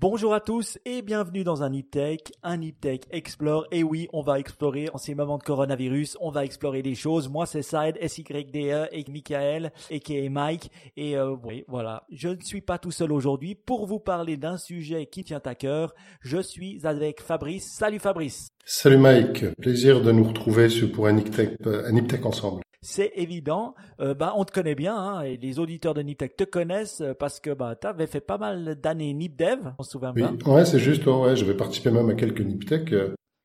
Bonjour à tous et bienvenue dans un Niptech, un Niptech Explore. Et oui, on va explorer en ces moments de coronavirus, on va explorer des choses. Moi, c'est Saïd, SYDE, et Michael, et qui est Mike. Et euh, oui, voilà, je ne suis pas tout seul aujourd'hui pour vous parler d'un sujet qui tient à cœur. Je suis avec Fabrice. Salut Fabrice. Salut Mike, plaisir de nous retrouver pour un Niptech, un Niptech ensemble c'est évident. Euh, bah, on te connaît bien, hein, et les auditeurs de Niptech te connaissent euh, parce que bah, tu avais fait pas mal d'années NipDev, on se souvient oui. Ouais, c'est juste, ouais, j'avais participé même à quelques Niptech,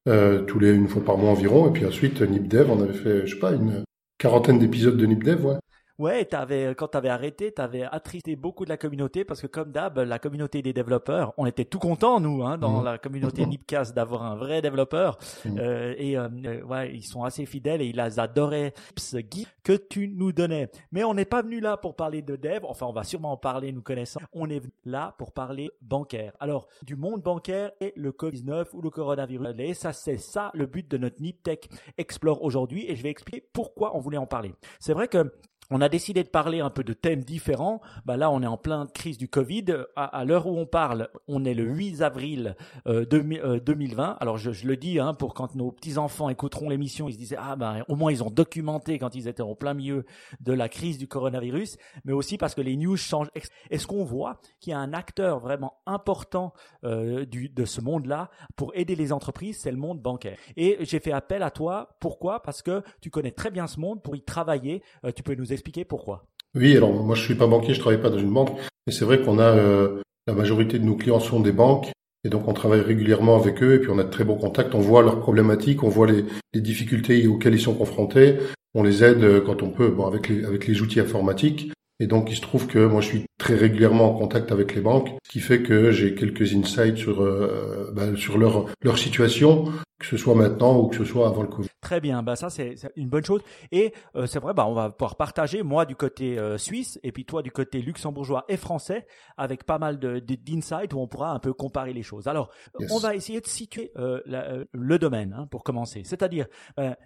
euh, tous les une fois par mois environ, et puis ensuite NipDev, on avait fait, je sais pas, une quarantaine d'épisodes de NipDev, ouais. Ouais, t'avais, quand tu avais arrêté, tu avais attristé beaucoup de la communauté parce que comme d'hab, la communauté des développeurs, on était tout contents, nous, hein, dans mmh. la communauté mmh. Nipcast, d'avoir un vrai développeur. Mmh. Euh, et euh, euh, ouais, ils sont assez fidèles et ils adoraient ce guide que tu nous donnais. Mais on n'est pas venu là pour parler de dev. Enfin, on va sûrement en parler, nous connaissant. On est là pour parler bancaire. Alors, du monde bancaire et le Covid-19 ou le coronavirus. Et ça, c'est ça le but de notre Niptech Explore aujourd'hui. Et je vais expliquer pourquoi on voulait en parler. C'est vrai que on a décidé de parler un peu de thèmes différents. Bah là, on est en pleine crise du Covid. À, l'heure où on parle, on est le 8 avril 2020. Euh, euh, Alors, je, le dis hein, pour quand nos petits enfants écouteront l'émission, ils se disaient ah ben au moins ils ont documenté quand ils étaient en plein milieu de la crise du coronavirus, mais aussi parce que les news changent. Est-ce qu'on voit qu'il y a un acteur vraiment important euh, de ce monde-là pour aider les entreprises? C'est le monde bancaire. Et j'ai fait appel à toi. Pourquoi? Parce que tu connais très bien ce monde pour y travailler. tu peux nous expliquer pourquoi. Oui, alors moi je suis pas banquier, je travaille pas dans une banque, mais c'est vrai qu'on a euh, la majorité de nos clients sont des banques. Et donc on travaille régulièrement avec eux. Et puis on a de très bons contacts, on voit leurs problématiques, on voit les, difficultés auxquelles ils sont confrontés, on les aide euh, quand on peut, bon avec les outils informatiques. Et donc, il se trouve que moi, je suis très régulièrement en contact avec les banques, ce qui fait que j'ai quelques insights sur euh, ben, sur leur leur situation, que ce soit maintenant ou que ce soit avant le Covid. Très bien, bah ça c'est une bonne chose. Et euh, c'est vrai, bah on va pouvoir partager moi du côté euh, suisse et puis toi du côté luxembourgeois et français avec pas mal de d'insights où on pourra un peu comparer les choses. Alors, on va essayer de situer le domaine hein, pour commencer, c'est-à-dire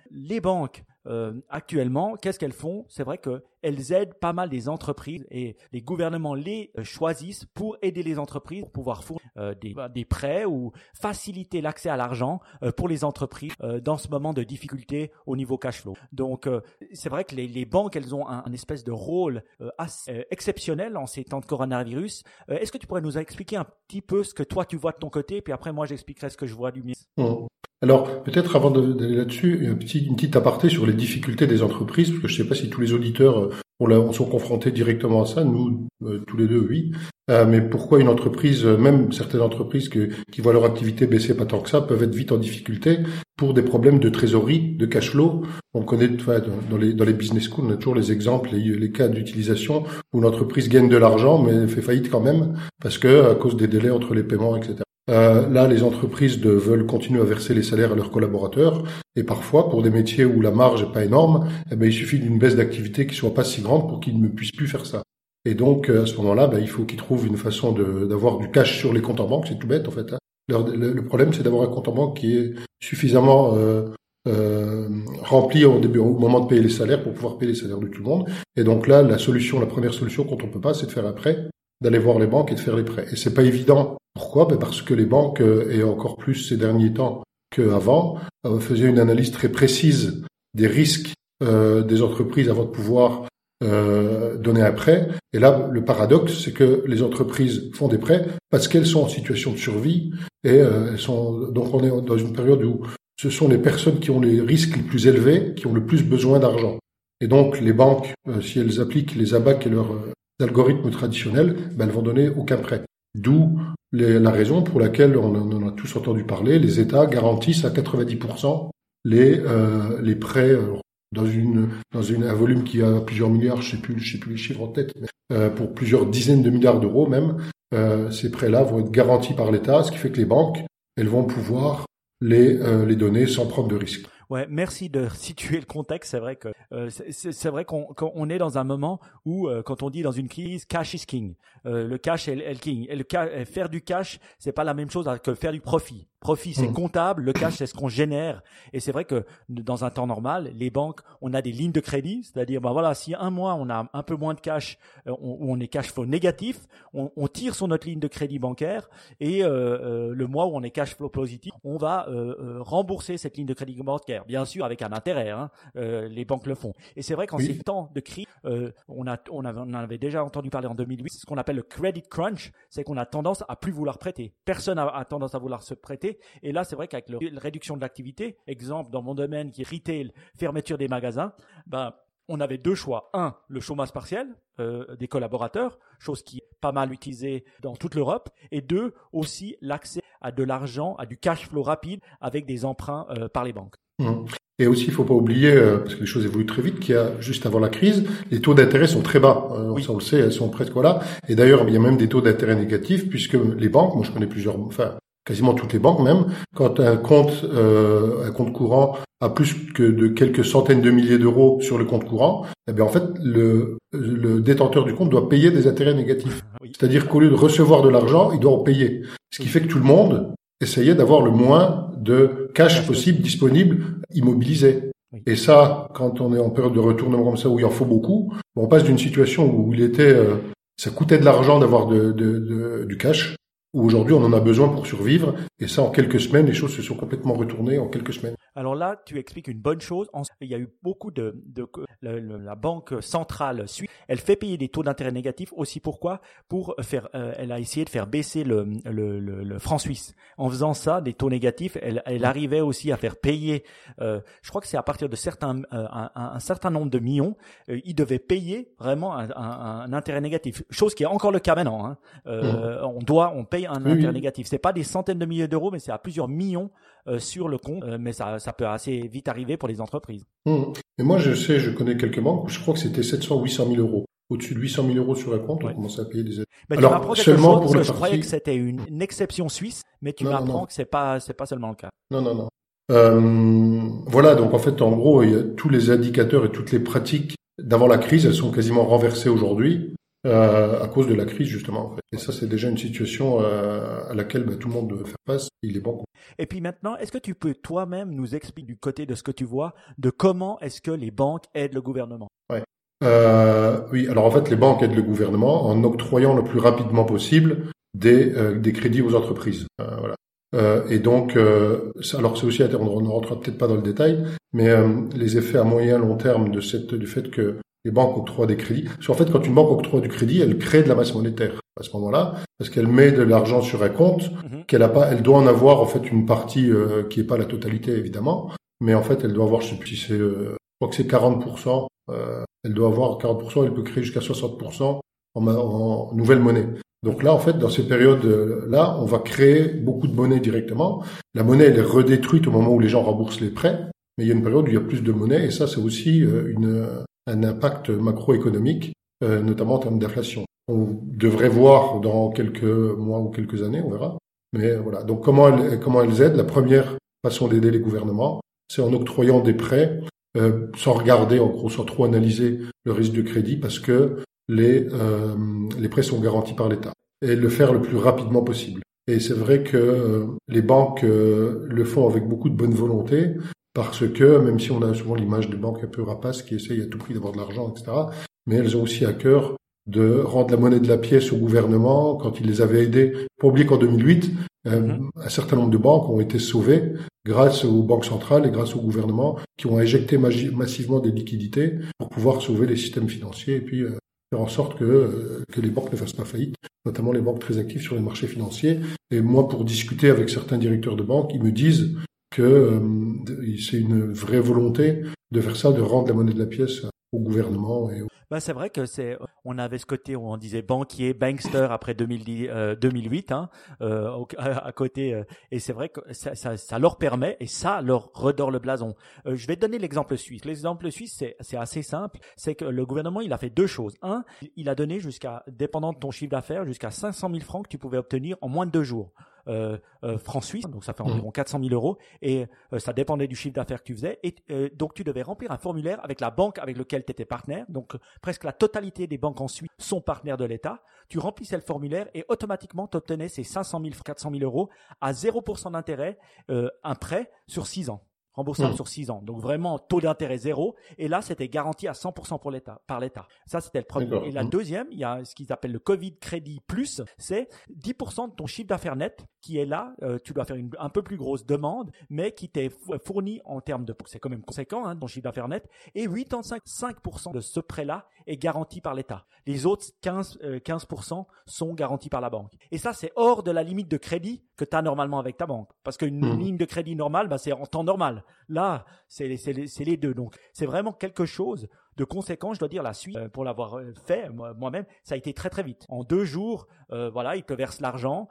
les banques euh, actuellement, qu'est-ce qu'elles font? C'est vrai qu'elles aident pas mal des entreprises et les gouvernements les euh, choisissent pour aider les entreprises pour pouvoir fournir euh, des, des, prêts ou faciliter l'accès à l'argent pour les entreprises dans ce moment de difficulté au niveau cash flow. Donc, c'est vrai que les, banques, elles ont un, espèce de rôle assez exceptionnel en ces temps de coronavirus. Est-ce que tu pourrais nous expliquer un petit peu ce que toi tu vois de ton côté, puis après moi j'expliquerai ce que je vois du mien. Alors, peut-être avant d'aller là-dessus, une petite aparté sur les difficultés des entreprises, parce que je ne sais pas si tous les auditeurs euh, on sont confrontés directement à ça, nous, euh, tous les deux, oui. Euh, mais pourquoi une entreprise, même certaines entreprises qui voient leur activité baisser pas tant que ça, peuvent être vite en difficulté pour des problèmes de trésorerie, de cash flow? On connaît dans, les, dans les business schools, on a toujours les exemples, les, les cas d'utilisation où l'entreprise gagne de l'argent, mais fait faillite quand même, parce que à cause des délais entre les paiements, etc. Euh, là, les entreprises veulent continuer à verser les salaires à leurs collaborateurs, et parfois, pour des métiers où la marge n'est pas énorme, eh ben, il suffit d'une baisse d'activité qui soit pas si grande pour qu'ils ne puissent plus faire ça. Et donc, euh, à ce moment-là, ben, il faut qu'ils trouvent une façon d'avoir du cash sur les comptes en banque. C'est tout bête, en fait. Hein. Le, problème, c'est d'avoir un compte en banque qui est suffisamment euh, euh, rempli au au moment de payer les salaires pour pouvoir payer les salaires de tout le monde. Et donc là, la solution, la première solution quand on peut pas, c'est de faire un prêt, d'aller voir les banques et de faire les prêts. Et c'est pas évident pourquoi? Ben Parce que les banques, euh, et encore plus ces derniers temps qu'avant, euh, faisaient une analyse très précise des risques euh, des entreprises avant de pouvoir donner un prêt. Et là, le paradoxe, c'est que les entreprises font des prêts parce qu'elles sont en situation de survie et elles sont donc on est dans une période où ce sont les personnes qui ont les risques les plus élevés qui ont le plus besoin d'argent. Et donc les banques, si elles appliquent les ABAC et leurs algorithmes traditionnels, ben, elles vont donner aucun prêt. D'où la raison pour laquelle on en a tous entendu parler, les États garantissent à 90% les, euh, les prêts dans une dans une, un volume qui a plusieurs milliards, je sais plus je sais plus les chiffres en tête, mais euh, pour plusieurs dizaines de milliards d'euros même, euh, ces prêts-là vont être garantis par l'État, ce qui fait que les banques elles vont pouvoir les les donner sans prendre de risques. Ouais, merci de situer le contexte. C'est vrai que euh, c'est vrai qu'on est dans un moment où, euh, quand on dit dans une crise, cash is king. Euh, le cash est, le king. Et le faire du cash, c'est pas la même chose que faire du profit. Profit, c'est mmh. comptable. Le cash, c'est ce qu'on génère. Et c'est vrai que dans un temps normal, les banques, on a des lignes de crédit, c'est-à-dire, ben voilà, si un mois on a un peu moins de cash, euh, ou on est cash flow négatif, on, on, tire sur notre ligne de crédit bancaire et euh, le mois où on est cash flow positif, on va rembourser cette ligne de crédit bancaire, bien sûr avec un intérêt. Hein, les banques le font. Et c'est vrai qu'en ces temps de crise, on a, on avait, on avait déjà entendu parler en 2008, c'est ce qu'on appelle le credit crunch, c'est qu'on a tendance à plus vouloir prêter. Personne a, tendance à vouloir se prêter et là, c'est vrai qu'avec la réduction de l'activité, exemple dans mon domaine qui est retail, fermeture des magasins, ben, on avait deux choix. Un, le chômage partiel euh, des collaborateurs, chose qui est pas mal utilisée dans toute l'Europe. Et deux, aussi l'accès à de l'argent, à du cash flow rapide avec des emprunts euh, par les banques. Mmh. Et aussi, il faut pas oublier, euh, parce que les choses évoluent très vite, qu'il y a juste avant la crise, les taux d'intérêt sont très bas. Ça, on le sait, elles sont presque là. Et d'ailleurs, il y a même des taux d'intérêt négatifs, puisque les banques, moi je connais plusieurs, enfin quasiment toutes les banques même, quand un compte, euh, un compte courant a plus que de quelques centaines de milliers d'euros sur le compte courant, eh bien en fait le, le détenteur du compte doit payer des intérêts négatifs. C'est-à-dire qu'au lieu de recevoir de l'argent, il doit en payer. Ce qui fait que tout le monde essayait d'avoir le moins de cash possible disponible immobilisé. Et ça, quand on est en période de retournement comme ça où il en faut beaucoup, on passe d'une situation où il était, euh, ça coûtait de l'argent d'avoir de, de, de, du cash où aujourd'hui on en a besoin pour survivre, et ça en quelques semaines, les choses se sont complètement retournées en quelques semaines. Alors là, tu expliques une bonne chose. Il y a eu beaucoup de, de, la banque centrale suisse, elle fait payer des taux d'intérêt négatifs aussi. Pourquoi? Pour faire, euh, elle a essayé de faire baisser le, le, le, franc suisse. En faisant ça, des taux négatifs, elle, elle arrivait aussi à faire payer. Euh, je crois que c'est à partir de certains, euh, un, un, certain nombre de millions, euh, ils devaient payer vraiment un, un, intérêt négatif. Chose qui est encore le cas maintenant. Hein. Euh, mmh. On doit, on paye un intérêt négatif. C'est pas des centaines de milliers d'euros, mais c'est à plusieurs millions sur le compte. mais ça, ça peut assez vite arriver pour les entreprises. Mmh. Et moi, je sais, je connais quelques banques je crois que c'était 700 ou 800 000 euros. Au-dessus de 800 000 euros sur un compte, on commence à payer des aides. Alors, seulement pour le Je croyais que c'était une, exception suisse, mais tu m'apprends que c'est pas, c'est pas seulement le cas. Non, non, non. Euh, voilà, donc en fait, en gros, il y a tous les indicateurs et toutes les pratiques d'avant la crise, elles sont quasiment renversées aujourd'hui euh, à cause de la crise justement. En fait. Et ça, c'est déjà une situation euh, à laquelle bah, tout le monde doit faire face. Il est bon. Et puis maintenant, est-ce que tu peux toi-même nous expliquer du côté de ce que tu vois, de comment est-ce que les banques aident le gouvernement? Ouais. euh, Oui, alors en fait, les banques aident le gouvernement en octroyant le plus rapidement possible des, euh, des crédits aux entreprises. Euh, voilà. Euh, et donc, euh, alors c'est aussi, on ne rentrera peut-être pas dans le détail, mais les effets à moyen long terme de cette, du fait que les banques octroient des crédits. Parce qu'en fait, quand une banque octroie du crédit, elle crée de la masse monétaire à ce moment-là, parce qu'elle met de l'argent sur un compte mhm. qu'elle a pas. Elle doit en avoir en fait une partie euh, qui est pas la totalité évidemment, mais en fait, elle doit avoir, je sais plus si c'est, euh, je crois que c'est 40 euh, Elle doit avoir 40 Elle peut créer jusqu'à 60 en, en nouvelle monnaie. Donc là, en fait, dans ces périodes-là, on va créer beaucoup de monnaie directement. La monnaie, elle est redétruite au moment où les gens remboursent les prêts, mais il y a une période où il y a plus de monnaie, et ça, c'est aussi une, un impact macroéconomique, euh, notamment en termes d'inflation. On devrait voir dans quelques mois ou quelques années, on verra. Mais voilà. Donc comment elles, comment elles aident? La première façon d'aider les gouvernements, c'est en octroyant des prêts euh, sans regarder, en gros, sans trop analyser le risque de crédit, parce que les euh, les prêts sont garantis par l'État et le faire le plus rapidement possible. Et c'est vrai que les banques le font avec beaucoup de bonne volonté, parce que même si on a souvent l'image de banques un peu rapaces qui essayent à tout prix d'avoir de l'argent, etc., mais elles ont aussi à cœur de rendre la monnaie de la pièce au gouvernement quand ils les avaient aidés. Pour oublier qu'en 2008, euh, mhm. un certain nombre de banques ont été sauvées grâce aux banques centrales et grâce au gouvernement qui ont injecté massivement des liquidités pour pouvoir sauver les systèmes financiers et puis euh, faire en sorte que, euh, que les banques ne fassent pas faillite, notamment les banques très actives sur les marchés financiers. Et moi, pour discuter avec certains directeurs de banques, ils me disent que euh, c'est une vraie volonté de faire ça, de rendre la monnaie de la pièce au gouvernement et bah, c'est vrai que c'est, on avait ce côté où on disait banquier, bankster après 2010, euh, 2008, hein, euh, à, côté, euh, et c'est vrai que ça, ça, ça, leur permet et ça leur redore le blason. Euh, je vais donner l'exemple suisse. L'exemple suisse, c'est, c'est assez simple, c'est que le gouvernement, il a fait deux choses. Un, il a donné jusqu'à, dépendant de ton chiffre d'affaires, jusqu'à 500 000 francs que tu pouvais obtenir en moins de deux jours. Euh, euh, francs suisses, donc ça fait mmh. environ 400 000 euros, et euh, ça dépendait du chiffre d'affaires que tu faisais. Et donc tu devais remplir un formulaire avec la banque avec laquelle tu étais partenaire. Donc presque la totalité des banques en Suisse sont partenaires de l'État. Tu remplissais le formulaire et automatiquement tu obtenais ces 500 000, 400 000 euros à 0% d'intérêt, un prêt sur 6 ans remboursable mmh. sur 6 ans. Donc vraiment taux d'intérêt zéro. Et là, c'était garanti à 100% pour l'État, par l'État. Ça, c'était le premier. Et la mmh. deuxième, il y a ce qu'ils appellent le Covid Crédit Plus, c'est 10% de ton chiffre d'affaires net qui est là. Euh, tu dois faire une un peu plus grosse demande, mais qui t'est fourni en termes de, c'est quand même conséquent, hein, ton chiffre d'affaires net. Et 85% de ce prêt-là est garanti par l'État. Les autres 15, 15% euh, sont garantis par la banque. Et ça, c'est hors de la limite de crédit que tu as normalement avec ta banque. Parce qu'une mmh. ligne de crédit normale, bah, c'est en temps normal. Là, c'est les, deux. Donc, c'est vraiment quelque chose de conséquent. Je dois dire, la suite, euh, pour l'avoir euh, fait moi-même, ça a été très très vite. En deux jours, euh, voilà, ils te versent l'argent,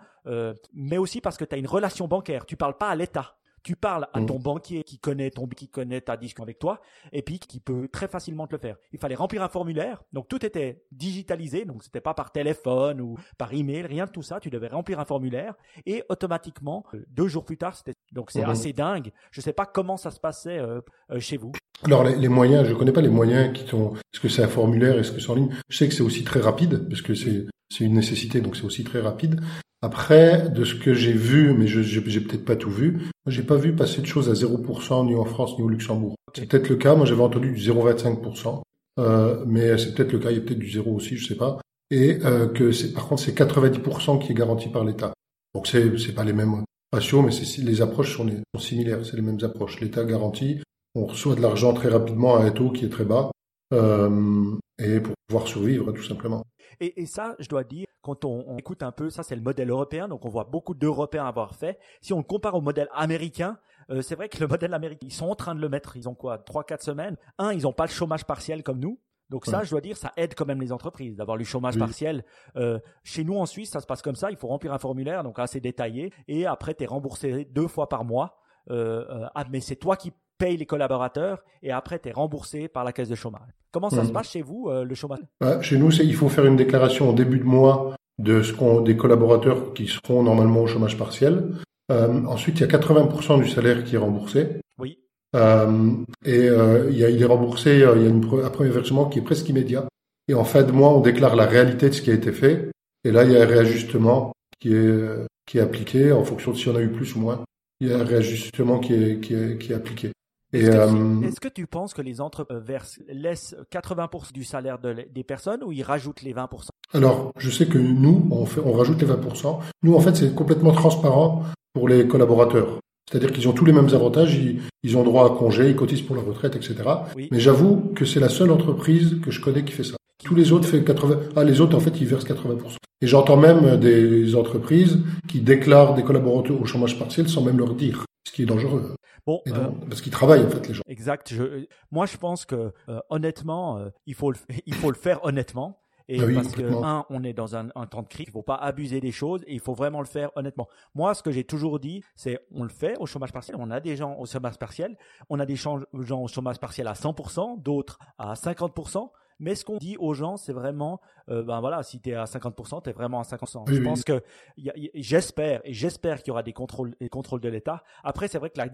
mais aussi parce que tu as une relation bancaire. Tu parles pas à l'État. Tu parles à mmh. ton banquier qui connaît ton qui connaît ta discussion avec toi et puis qui peut très facilement te le faire. Il fallait remplir un formulaire, donc tout était digitalisé, donc c'était pas par téléphone ou par email, rien de tout ça. Tu devais remplir un formulaire et automatiquement euh, deux jours plus tard, c'était donc c'est mmh. assez dingue. Je sais pas comment ça se passait euh, euh, chez vous. Alors les, moyens, je connais pas les moyens qui sont. Est-ce que c'est un formulaire, est-ce que c'est en ligne? Je sais que c'est aussi très rapide parce que c'est c'est une nécessité, donc c'est aussi très rapide. Après, de ce que j'ai vu, mais je j'ai peut-être pas tout vu, j'ai pas vu passer de choses à 0% ni en France ni au Luxembourg. C'est peut-être le cas, moi j'avais entendu du 0,25%, euh, mais c'est peut-être le cas, il y a peut-être du 0 aussi, je sais pas. Et euh, que c'est par contre c'est 90% qui est garanti par l'État. Donc c'est c'est pas les mêmes ratios, mais c'est les approches sont, les, sont similaires, c'est les mêmes approches. L'État garantit, on reçoit de l'argent très rapidement à un taux qui est très bas, euh, et pour pouvoir survivre tout simplement. Et, et ça, je dois dire, quand on, écoute un peu, ça c'est le modèle européen, donc on voit beaucoup d'Européens avoir fait. Si on le compare au modèle américain, euh, c'est vrai que le modèle américain, ils sont en train de le mettre, ils ont quoi, trois, quatre semaines? Un, ils n'ont pas le chômage partiel comme nous. Donc ça, je dois dire, ça aide quand même les entreprises d'avoir le chômage partiel. Euh, chez nous en Suisse, ça se passe comme ça. Il faut remplir un formulaire, donc assez détaillé, et après, tu es remboursé deux fois par mois. Euh, ah, mais c'est toi qui payes les collaborateurs, et après, tu es remboursé par la caisse de chômage. Comment ça se passe chez vous, le chômage? Bah, Chez nous, il faut faire une déclaration au début de mois de ce qu'on des collaborateurs qui seront normalement au chômage partiel. Euh, ensuite, il y a 80% du salaire qui est remboursé. Oui. Euh, et euh, il, y a, il est remboursé, euh, il y a une, un premier versement qui est presque immédiat. Et en fin de mois, on déclare la réalité de ce qui a été fait. Et là, il y a un réajustement qui est, qui est appliqué en fonction de si on a eu plus ou moins. Il y a un réajustement qui est, qui est, qui est appliqué. Euh, est-ce que, tu penses que les entreprises laissent 80% du salaire des personnes ou ils rajoutent les 20% Alors, je sais que nous, on, fait, on rajoute les 20%. Nous, en fait, c'est complètement transparent pour les collaborateurs. C'est-à-dire qu'ils ont tous les mêmes avantages, ils, ont droit à congé, ils cotisent pour la retraite, etc. Mais j'avoue que c'est la seule entreprise que je connais qui fait ça. Tous les autres fait 80. Ah, les autres, en fait, ils versent 80%. Et j'entends même des entreprises qui déclarent des collaborateurs au chômage partiel sans même leur dire, ce qui est dangereux. Bon, euh, parce qu'ils travaillent en fait les gens. Exact. Je, moi, je pense que euh, honnêtement, euh, il faut le, il faut le faire honnêtement. Et ah parce que un, on est dans un, un temps de crise, il faut pas abuser des choses et il faut vraiment le faire honnêtement. Moi, ce que j'ai toujours dit, c'est on le fait au chômage partiel. On a des gens au chômage partiel, on a des gens au chômage partiel à 100%, d'autres à 50%. Mais ce qu'on dit aux gens, c'est vraiment, euh, ben voilà, si tu es à 50%, tu es vraiment à 50%. je pense que j'espère et j'espère qu'il y aura des contrôles, des contrôles de l'État. Après, c'est vrai que la,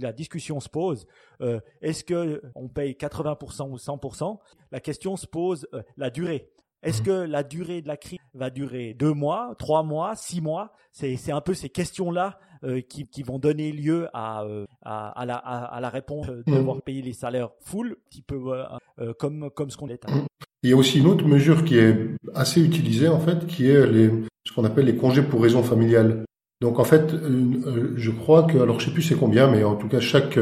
la discussion se pose. Euh, est-ce que on paye 80% ou 100% La question se pose euh, la durée. Est-ce mmh. que la durée de la crise va durer deux mois, trois mois, six mois? C'est un peu ces questions-là qui, qui, vont donner lieu à, euh, à, à, la, à, la, réponse de mm. devoir payer les salaires full, un petit peu euh, comme, comme ce qu'on est. Il y a aussi une autre mesure qui est assez utilisée en fait, qui est les, ce qu'on appelle les congés pour raison familiale. Donc en fait, je crois que, alors je sais plus c'est combien, mais en tout cas chaque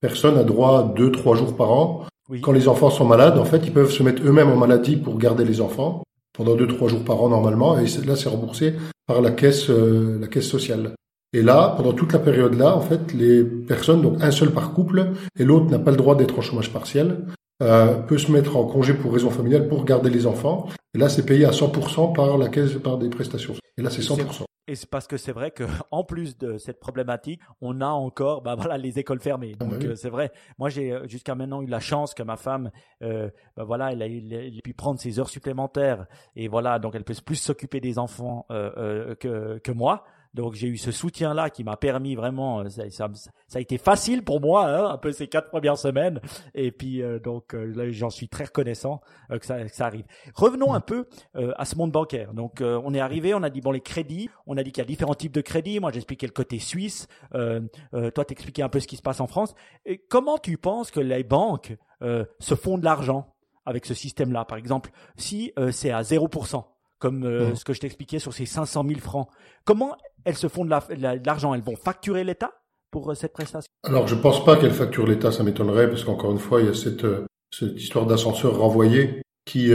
personne a droit à deux, trois jours par an. Quand les enfants sont malades, en fait, ils peuvent se mettre eux-mêmes en maladie pour garder les enfants pendant deux, trois jours par an normalement, et là c'est remboursé par la caisse, la caisse sociale. Et là, pendant toute la période-là, en fait, les personnes, donc un seul par couple, et l'autre n'a pas le droit d'être en chômage partiel, euh, peut se mettre en congé pour raison familiale pour garder les enfants. Et là, c'est payé à 100% par la caisse, par des prestations. Et là, c'est 100%. Et c'est parce que c'est vrai que en plus de cette problématique, on a encore, bah voilà, les écoles fermées. Ah, donc bah euh, c'est vrai. Moi, j'ai euh, jusqu'à maintenant eu la chance que ma femme, euh, bah voilà, elle a, elle pu prendre ses heures supplémentaires et voilà, donc elle peut plus s'occuper des enfants euh, que que moi. Donc j'ai eu ce soutien-là qui m'a permis vraiment, ça, ça, ça, a été facile pour moi, hein, un peu ces quatre premières semaines. Et puis donc là, j'en suis très reconnaissant que ça, que, ça, arrive. Revenons un peu à ce monde bancaire. Donc on est arrivé, on a dit bon les crédits, on a dit qu'il y a différents types de crédits. Moi j'expliquais le côté suisse, toi t'expliquais un peu ce qui se passe en France. Et comment tu penses que les banques se font de l'argent avec ce système-là? Par exemple, si c'est à 0%, comme euh, ce que je t'expliquais sur ces 500 000 francs. Comment elles se font de l'argent? Elles vont facturer l'État pour euh, cette prestation? Alors, je pense pas qu'elles facturent l'État, ça m'étonnerait, parce qu'encore une fois, il y a cette, euh, cette histoire d'ascenseur renvoyé qui,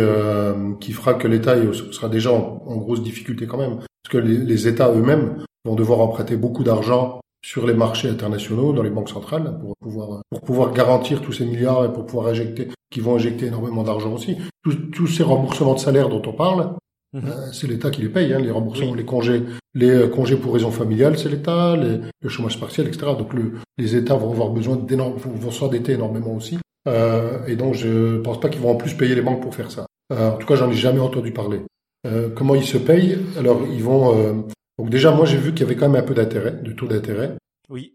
qui fera que l'État sera déjà en, grosse difficulté quand même. Parce que les, les États eux-mêmes vont devoir emprunter beaucoup d'argent sur les marchés internationaux, dans les banques centrales, pour pouvoir, pour pouvoir garantir tous ces milliards et pour pouvoir injecter, qui vont injecter énormément d'argent aussi. Tous, tous ces remboursements de salaire dont on parle, Mhm. Euh, c'est l'État qui les paye, hein, les remboursements, les congés, les euh, congés pour raison familiale, c'est l'État, le chômage partiel, etc. Donc le, les États vont avoir besoin d'énormes, vont s'endetter énormément aussi. Euh, et donc je pense pas qu'ils vont en plus payer les banques pour faire ça. Euh, en tout cas, j'en ai jamais entendu parler. Euh, comment ils se payent? Alors ils vont. donc déjà, moi j'ai vu qu'il y avait quand même un peu d'intérêt, de taux d'intérêt, oui.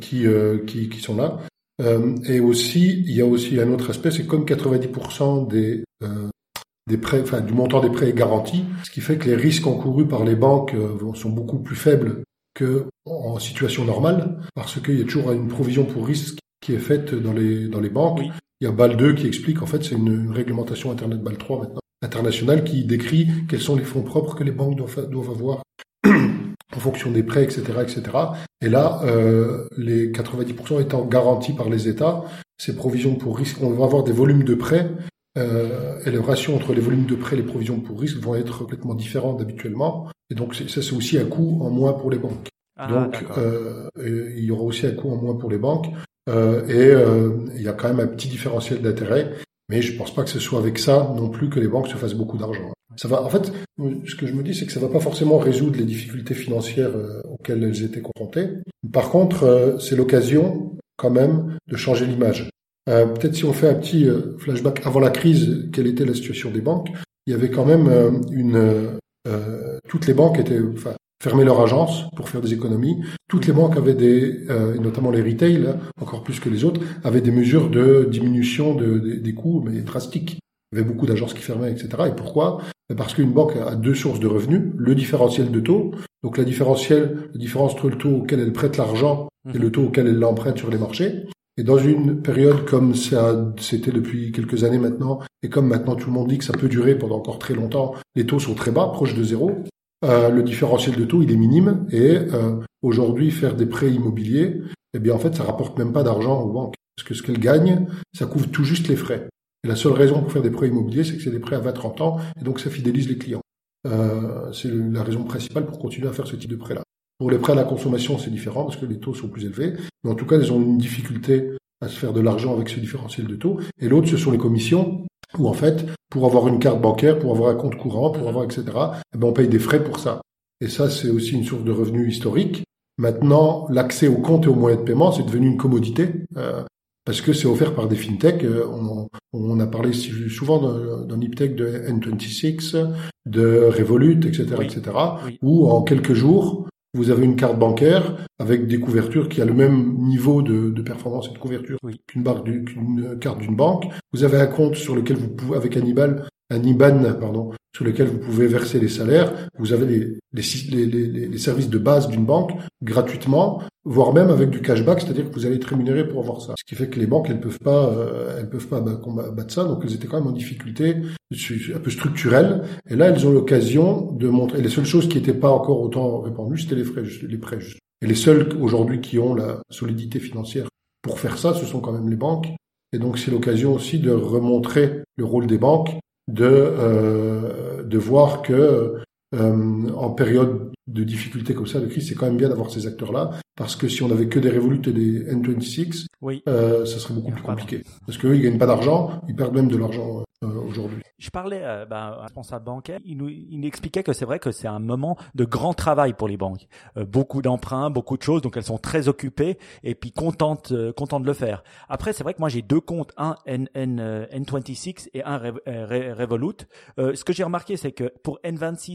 qui, qui qui sont là. et aussi, il y a aussi un autre aspect, c'est comme 90% des des prêts, enfin du montant des prêts est garanti, ce qui fait que les risques encourus par les banques euh, sont beaucoup plus faibles que en situation normale, parce qu'il y a toujours une provision pour risque qui est faite dans les dans les banques. Il y a BAL 2 qui explique, en fait, c'est une, réglementation Internet BAL 3 maintenant internationale qui décrit quels sont les fonds propres que les banques doivent, doivent avoir en fonction des prêts, etc., etc. Et là, euh, les 90% étant garantis par les États, ces provisions pour risque, on va avoir des volumes de prêts euh, et les ratios entre les volumes de prêts et les provisions pour risque vont être complètement différents d'habituellement. Et donc ça, c'est aussi un coût en moins pour les banques. Ah, donc euh, il y aura aussi un coût en moins pour les banques. Euh, et euh, il y a quand même un petit différentiel d'intérêt. Mais je pense pas que ce soit avec ça non plus que les banques se fassent beaucoup d'argent. Ça va. En fait, ce que je me dis, c'est que ça va pas forcément résoudre les difficultés financières euh, auxquelles elles étaient confrontées. Par contre, euh, c'est l'occasion quand même de changer l'image. Euh, peut-être si on fait un petit euh, flashback avant la crise, quelle était la situation des banques Il y avait quand même euh, une... toutes les banques étaient... Enfin, fermaient leur agence pour faire des économies. Toutes les banques avaient des, et notamment les retail, hein, encore plus que les autres, avaient des mesures de diminution de, des coûts, mais drastiques. Il y avait beaucoup d'agences qui fermaient, etc. Et pourquoi? Parce qu'une banque a deux sources de revenus, le différentiel de taux, donc la différentiel, la différence entre le taux auquel elle prête l'argent et le taux auquel elle l'emprunte sur les marchés, et dans une période comme ça, c'était depuis quelques années maintenant, et comme maintenant tout le monde dit que ça peut durer pendant encore très longtemps, les taux sont très bas, proches de zéro. Euh, le différentiel de taux, il est minime, et euh, aujourd'hui, faire des prêts immobiliers, eh bien en fait, ça rapporte même pas d'argent aux banques, parce que ce qu'elles gagnent, ça couvre tout juste les frais. Et la seule raison pour faire des prêts immobiliers, c'est que c'est des prêts à 20-30 ans, et donc ça fidélise les clients. Euh, c'est la raison principale pour continuer à faire ce type de prêt-là. Pour les prêts à la consommation, c'est différent parce que les taux sont plus élevés. Mais en tout cas, ils ont une difficulté à se faire de l'argent avec ce différentiel de taux. Et l'autre, ce sont les commissions, où en fait, pour avoir une carte bancaire, pour avoir un compte courant, pour avoir, etc., eh ben, on paye des frais pour ça. Et ça, c'est aussi une source de revenus historique. Maintenant, l'accès au compte et aux moyens de paiement, c'est devenu une commodité. Euh, parce que c'est offert par des fintechs. Euh, on, on, a parlé souvent d'un Niptech de N26, de Revolut, etc., etc., où en quelques jours, vous avez une carte bancaire avec des couvertures qui a le même niveau de, de performance et de couverture qu'une qu'une carte d'une banque. Vous avez un compte sur lequel vous pouvez, avec Hannibal, un IBAN, pardon, sur lequel vous pouvez verser les salaires. Vous avez les, les, les, les services de base d'une banque gratuitement, voire même avec du cashback, c'est-à-dire que vous allez être rémunéré pour avoir ça. Ce qui fait que les banques, elles peuvent pas, euh, elles peuvent pas combattre ça, donc elles étaient quand même en difficulté un peu structurelle. Et là, elles ont l'occasion de montrer. Et les seules choses qui n'étaient pas encore autant répandues, c'était les frais, les prêts. Et les seuls aujourd'hui qui ont la solidité financière pour faire ça, ce sont quand même les banques. Et donc c'est l'occasion aussi de remontrer le rôle des banques de, euh, de voir que euh, en période de difficulté comme ça, de crise, c'est quand même bien d'avoir ces acteurs-là, parce que si on avait que des Revolut et des N26, oui. euh, ça serait beaucoup plus compliqué. Parce qu'eux, ils gagnent pas d'argent, ils perdent même de l'argent euh, aujourd'hui. Je parlais euh, ben, à un responsable bancaire, il nous, il expliquait que c'est vrai que c'est un moment de grand travail pour les banques. Euh, beaucoup d'emprunts, beaucoup de choses, donc elles sont très occupées et puis contentes, euh, contentes de le faire. Après, c'est vrai que moi j'ai deux comptes, un N, N, N26 et un Revolut. ce que j'ai remarqué, c'est que pour N26,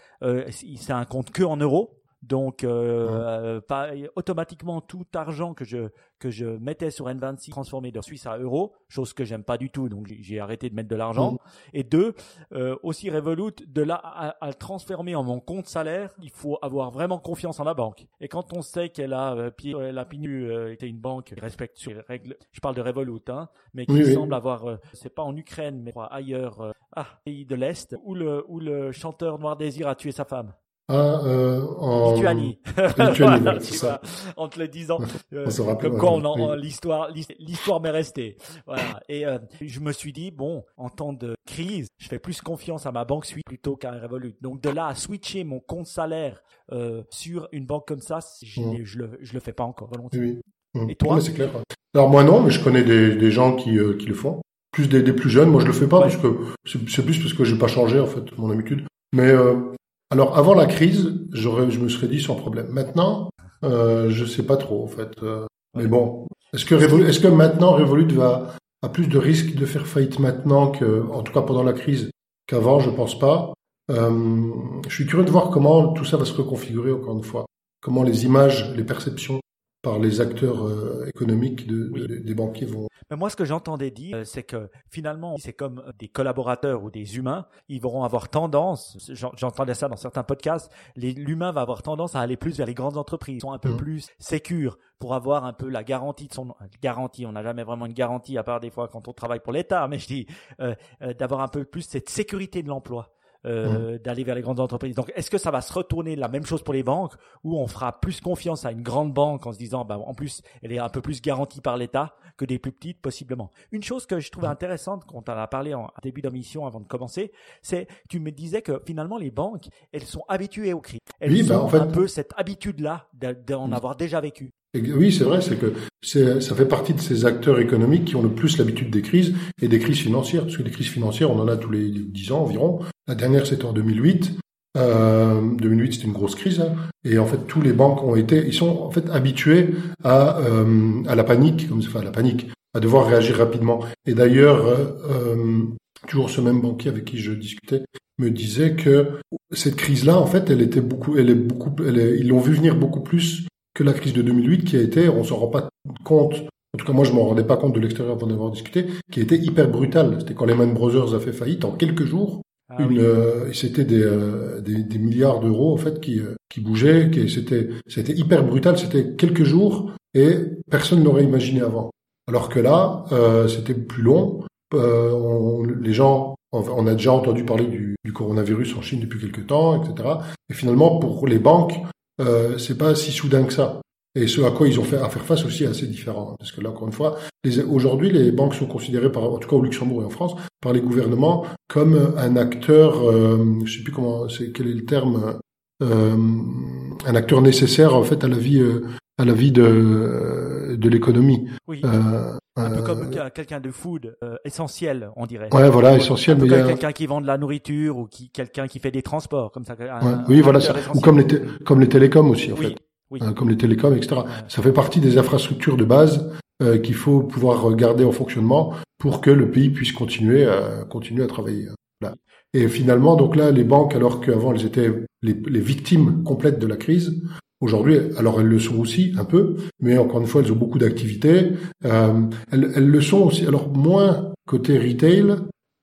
c'est un compte que en euros Donc, euh, pas, automatiquement, tout argent que je que je mettais sur N26 transformé de Suisse à euro, chose que j'aime pas du tout, donc j'ai arrêté de mettre de l'argent. Et deux, euh, aussi Revolut, de là à, le transformer en mon compte salaire, il faut avoir vraiment confiance en la banque. Et quand on sait qu'elle a euh, elle a Pinu euh, était une banque qui respecte sur les règles, je parle de Revolut, hein, mais qui semble avoir, euh, c'est pas en Ukraine, mais ailleurs, euh, ah, pays de l'est, où le où le chanteur Noir Désir a tué sa femme. Ah, euh, en Lituanie. Lituanie, c'est ça. En te le disant, euh, on se rappelle, comme quoi l'histoire, l'histoire m'est restée. Voilà. Et euh, je me suis dit bon, en temps de crise, je fais plus confiance à ma banque suisse plutôt qu'à Revolut. Donc de là à switcher mon compte salaire euh, sur une banque comme ça, je, mm. je le, je le fais pas encore volontiers. Oui. Mm. Et toi C'est clair. Alors moi non, mais je connais des, des gens qui, euh, qui le font. Plus des, des, plus jeunes. Moi je le fais pas parce que c'est plus parce que j'ai pas changé en fait mon habitude. Mais euh, alors avant la crise, j'aurais, je me serais dit sans problème. Maintenant, euh, je sais pas trop en fait. Euh, mais bon, est-ce que est-ce que maintenant Revolut va a plus de risques de faire faillite maintenant que, en tout cas pendant la crise, qu'avant? Je pense pas. Euh, je suis curieux de voir comment tout ça va se reconfigurer encore une fois. Comment les images, les perceptions par les acteurs euh, économiques de, des banquiers vont. Mais moi, ce que j'entendais dire, euh, c'est que finalement, c'est comme des collaborateurs ou des humains, ils vont avoir tendance, j'entendais ça dans certains podcasts, l'humain va avoir tendance à aller plus vers les grandes entreprises, ils sont un peu mmh. plus sécures pour avoir un peu la garantie de son garantie. On n'a jamais vraiment une garantie à part des fois quand on travaille pour l'État, mais je dis euh, d'avoir un peu plus cette sécurité de l'emploi. Euh, mmh. d'aller vers les grandes entreprises. Donc, est-ce que ça va se retourner la même chose pour les banques, où on fera plus confiance à une grande banque en se disant, bah, en plus, elle est un peu plus garantie par l'État que des plus petites, possiblement? Une chose que je trouvais mmh. intéressante quand on en a parlé en début d'émission avant de commencer, c'est tu me disais que finalement les banques, elles sont habituées au cri. Elles oui, bah, ont en fait... un peu cette habitude-là d'en mmh. avoir déjà vécu. Oui, c'est vrai, c'est que ça fait partie de ces acteurs économiques qui ont le plus l'habitude des crises et des crises financières. Parce que les crises financières, on en a tous les dix ans environ. La dernière, c'était en 2008. Euh, 2008, c'était une grosse crise. Hein. Et en fait, tous les banques ont été, ils sont en fait habitués à, euh, à la panique, comme enfin à la panique, à devoir réagir rapidement. Et d'ailleurs, euh, euh, toujours ce même banquier avec qui je discutais me disait que cette crise-là, en fait, elle était beaucoup, elle est beaucoup, elle ils l'ont vu venir beaucoup plus que la crise de 2008 qui a été, on s'en rend pas compte, en tout cas moi je m'en rendais pas compte de l'extérieur avant d'avoir discuté, qui a été hyper brutale. C'était quand Lehman Brothers a fait faillite en quelques jours. Ah une, euh, c'était des, euh, des, des, milliards d'euros en fait qui, euh, qui bougeaient, qui c'était c'était hyper brutal. C'était quelques jours et personne n'aurait imaginé avant. Alors que là, c'était plus long. On, les gens, on, a déjà entendu parler du, du, coronavirus en Chine depuis quelques temps, etc. Et finalement, pour les banques, euh, c'est pas si soudain que ça. Et ce à quoi ils ont fait à faire face aussi est assez différent. Parce que là, encore une fois, aujourd'hui, les banques sont considérées, par, en tout cas au Luxembourg et en France, par les gouvernements comme un acteur, euh, je sais plus comment, c'est quel est le terme, euh, un acteur nécessaire en fait à la vie, euh, à la vie de de l'économie. Oui. Euh, un peu comme euh, quelqu'un de food euh, essentiel, on dirait. Ouais, voilà, essentiel. mais quelqu'un qui vend de la nourriture ou qui quelqu'un qui fait des transports, comme ça. oui, voilà, ou comme les comme les télécoms aussi, en fait. Oui. Hein, comme les télécoms, etc. Ça fait partie des infrastructures de base euh, qu'il faut pouvoir garder en fonctionnement pour que le pays puisse continuer à continuer à travailler. Et finalement, donc là, les banques, alors qu'avant elles étaient les, les victimes complètes de la crise, Aujourd'hui, alors elles le sont aussi un peu, mais encore une fois, elles ont beaucoup d'activités. Euh, elles, elles, le sont aussi, alors moins côté retail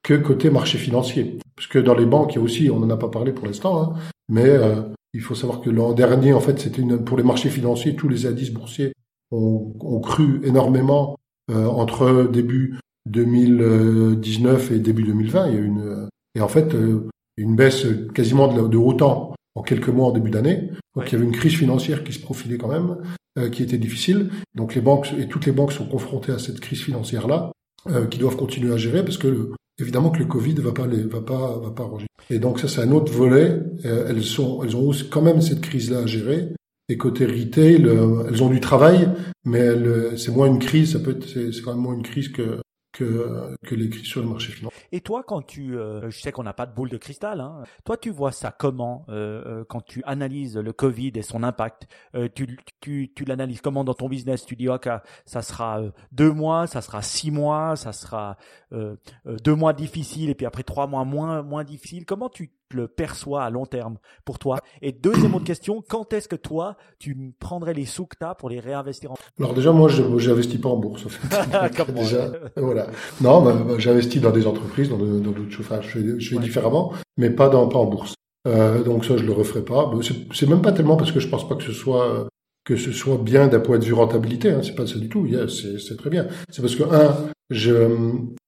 que côté marché financier. Parce que dans les banques, il y a aussi, on n'en a pas parlé pour l'instant, hein, mais euh, il faut savoir que l'an dernier, en fait, c'était pour les marchés financiers, tous les indices boursiers ont, ont cru énormément euh, entre début 2019 et début 2020. Il y a une, et en fait, euh, une baisse quasiment de, de autant en quelques mois en début d'année. Donc il y avait une crise financière qui se profilait quand même, euh, qui était difficile. Donc les banques et toutes les banques sont confrontées à cette crise financière là, euh, qui doivent continuer à gérer parce que le, évidemment que le Covid va pas les, va pas va pas arranger. Et donc ça c'est un autre volet. Euh, elles sont elles ont quand même cette crise là à gérer. Et côté retail, euh, elles ont du travail, mais c'est moins une crise. Ça peut être c'est quand même moins une crise que que, que les sur le marché. Et toi, quand tu, euh, je sais qu'on n'a pas de boule de cristal, hein, toi tu vois ça comment euh, euh, quand tu analyses le Covid et son impact Tu, tu, tu l'analyses comment dans ton business? Tu dis ok, ça sera deux mois, ça sera six mois, ça sera deux mois difficiles et puis après trois mois moins moins difficiles. Comment tu le perçois à long terme pour toi Et deuxième autre question, quand est-ce que toi, tu prendrais les sous que tu as pour les réinvestir en Alors déjà, moi, je n'investis pas en bourse. En fait. déjà, voilà. Non, bah, bah, j'investis dans des entreprises, dans d'autres choses. Enfin, je fais, je fais différemment, mais pas, dans, pas en bourse. Euh, donc ça, je le referai pas. C'est même pas tellement parce que je pense pas que ce soit que ce soit bien d'un point de vue rentabilité. Hein, c'est pas ça du tout. C'est très bien. C'est parce que un, je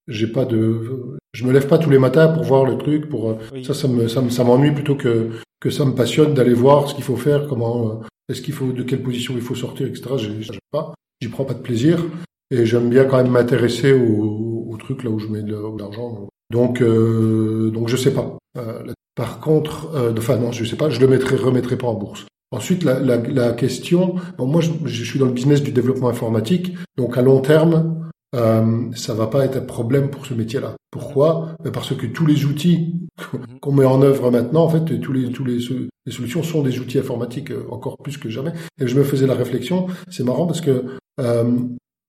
j'ai pas de, je me lève pas tous les matins pour voir le truc. Pour ça, ça me ça m'ennuie plutôt que que ça me passionne d'aller voir ce qu'il faut faire, comment euh, est-ce qu'il faut, de quelle position il faut sortir, etc. J'y pas, j'y prends pas de plaisir et j'aime bien quand même m'intéresser au, au truc là où je mets de l'argent. Donc euh, donc je sais pas. Euh, par contre, euh, enfin non, je sais pas, je le mettrai, remettrai pas en bourse. Ensuite, la, la, la question, bon, moi je, je, suis dans le business du développement informatique, donc à long terme, euh, ça va pas être un problème pour ce métier-là. Pourquoi? Ben, Parce que tous les outils mhm. qu'on met en œuvre maintenant, en fait, tous les tous les, les solutions sont des outils informatiques euh, encore plus que jamais. Et je me faisais la réflexion, c'est marrant parce que euh,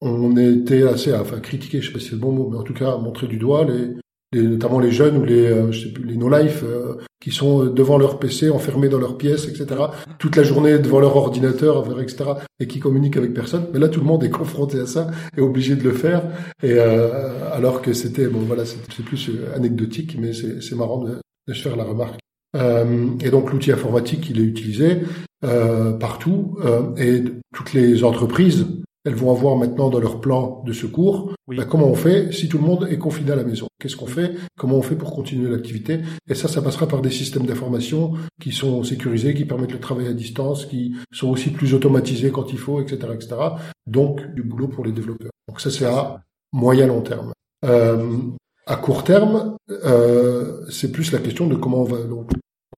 on était assez, enfin critiqué, je sais pas si c'est le bon mot, mais en tout cas montrer du doigt les, notamment les jeunes ou les, euh, je sais plus, les no-life euh, qui sont euh, devant leur PC, enfermés dans leur pièce, etc. Toute la journée devant leur ordinateur, etc. Et qui communiquent avec personne. Mais là, tout le monde est confronté à ça, est obligé de le faire. Et alors que c'était, bon voilà, c'est plus anecdotique, mais c'est marrant de, de, se faire la remarque. et donc l'outil informatique, il est utilisé partout. et toutes les entreprises elles vont avoir maintenant dans leur plan de secours, bah, comment on fait si tout le monde est confiné à la maison? Qu'est-ce qu'on fait? Comment on fait pour continuer l'activité? Et ça, ça passera par des systèmes d'information qui sont sécurisés, qui permettent le travail à distance, qui sont aussi plus automatisés quand il faut, etc., etc. Donc, du boulot pour les développeurs. Donc ça, c'est à moyen long terme. Euh, à court terme, euh, c'est plus la question de comment on va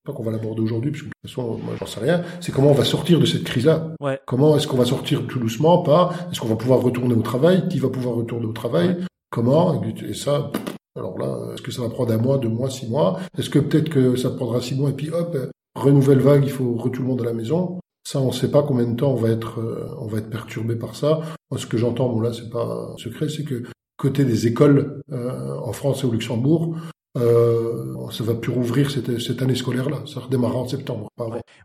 pas qu'on va l'aborder aujourd'hui, puisque de toute façon, moi, j'en sais rien. C'est comment on va sortir de cette crise-là. Ouais. Comment est-ce qu'on va sortir tout doucement, pas? Est-ce qu'on va pouvoir retourner au travail? Qui va pouvoir retourner au travail? Comment? Et ça, alors là, est-ce que ça va prendre un mois, deux mois, six mois? Est-ce que peut-être que ça prendra six mois et puis hop, renouvelle vague, il faut tout le monde à la maison? Ça, on ne sait pas combien de temps on va être, euh, on va être perturbé par ça. Moi, ce que j'entends, bon là, c'est pas secret, c'est que côté des écoles euh, en France et au Luxembourg, euh, ça va plus rouvrir cette, année scolaire-là. Ça redémarre en septembre.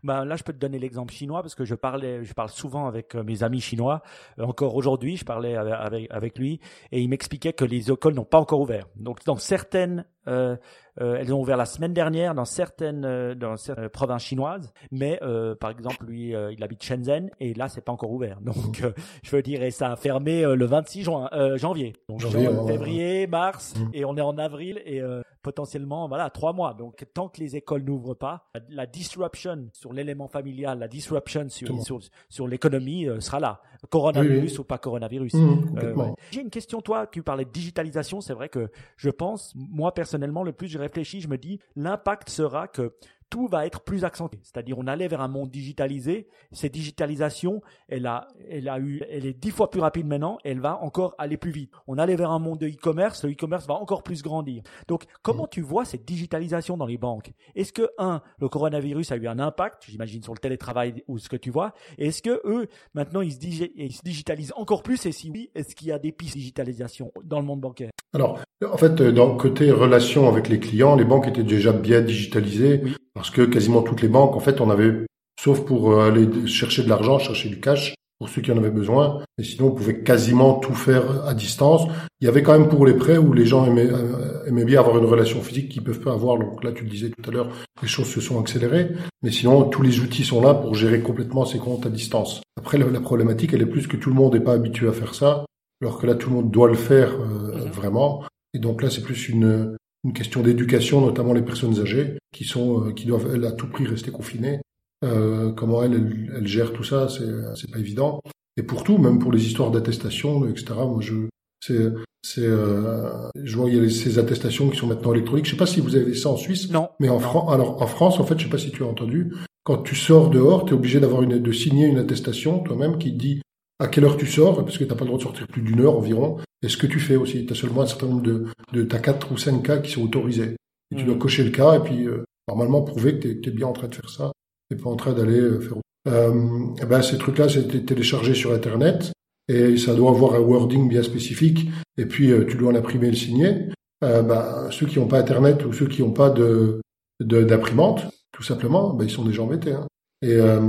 Bah, là, je peux te donner l'exemple chinois parce que je parlais, je parle souvent avec euh, mes amis chinois. Euh, encore aujourd'hui, je parlais avec, avec, lui et il m'expliquait que les écoles n'ont pas encore ouvert. Donc, dans certaines euh, elles ont ouvert la semaine dernière dans certaines, euh, dans certaines provinces chinoises, mais euh, par exemple lui, il habite Shenzhen et là c'est pas encore ouvert. Donc je veux dire, et ça a fermé le 26 juin, janvier. Donc février, mars mm. et on est en avril et potentiellement voilà trois mois. Donc tant que les écoles n'ouvrent pas, la disruption sur l'élément familial, la disruption sur sur, sur l'économie sera là. Coronavirus ou pas coronavirus. Mm, J'ai une question toi, tu parlais de digitalisation, c'est vrai que je pense moi personnellement le plus je réfléchis, je me dis, l'impact sera que tout va être plus accentué. C'est-à-dire, on allait vers un monde digitalisé. Cette digitalisation, elle a, elle a eu, elle est dix fois plus rapide maintenant. Elle va encore aller plus vite. On allait vers un monde de e-commerce. Le e-commerce va encore plus grandir. Donc, comment tu vois cette digitalisation dans les banques? Est-ce que un, le coronavirus a eu un impact, j'imagine, sur le télétravail ou ce que tu vois Est-ce que eux, maintenant, ils se, ils se digitalisent encore plus? Et si oui, est-ce qu'il y a des pistes de digitalisation dans le monde bancaire? Alors, en fait, dans le côté relation avec les clients, les banques étaient déjà bien digitalisées. Parce que quasiment toutes les banques, en fait, on avait, sauf pour euh, aller chercher de l'argent, chercher du cash, pour ceux qui en avaient besoin, et sinon on pouvait quasiment tout faire à distance. Il y avait quand même pour les prêts où les gens aimaient, euh, aimaient bien avoir une relation physique qu'ils peuvent pas avoir. Donc là, tu le disais tout à l'heure, les choses se sont accélérées. Mais sinon, tous les outils sont là pour gérer complètement ces comptes à distance. Après, la, problématique, elle est plus que tout le monde n'est pas habitué à faire ça, alors que là, tout le monde doit le faire euh, vraiment. Et donc là, c'est plus une, une question d'éducation, notamment les personnes âgées, qui sont, euh, qui doivent elles, à tout prix rester confinées. Euh, comment elles, elles, gèrent tout ça, c'est, c'est pas évident. Et pour tout, même pour les histoires d'attestation, etc. Moi, je, c'est, c'est, euh, je vois il y a ces attestations qui sont maintenant électroniques. Je sais pas si vous avez ça en Suisse. Non. Mais en France, alors en France, en fait, je sais pas si tu as entendu, quand tu sors dehors, tu es obligé d'avoir une, de signer une attestation toi-même qui dit à quelle heure tu sors, parce que tu n'as pas le droit de sortir plus d'une heure environ, et ce que tu fais aussi. Tu as seulement un certain nombre de, de t'as quatre ou cinq cas qui sont autorisés. Et tu dois hmm. cocher le cas, et puis euh, normalement prouver que tu es, bien en train de faire ça, et pas en train d'aller euh, faire euh, et ben, ces trucs-là, c'est téléchargé sur Internet, et ça doit avoir un wording bien spécifique, et puis euh, tu dois l'imprimer et le signer. Euh, ben, ceux qui n'ont pas Internet ou ceux qui n'ont pas de d'imprimantes, tout simplement, ben, ils sont déjà embêtés. Hein. Et euh,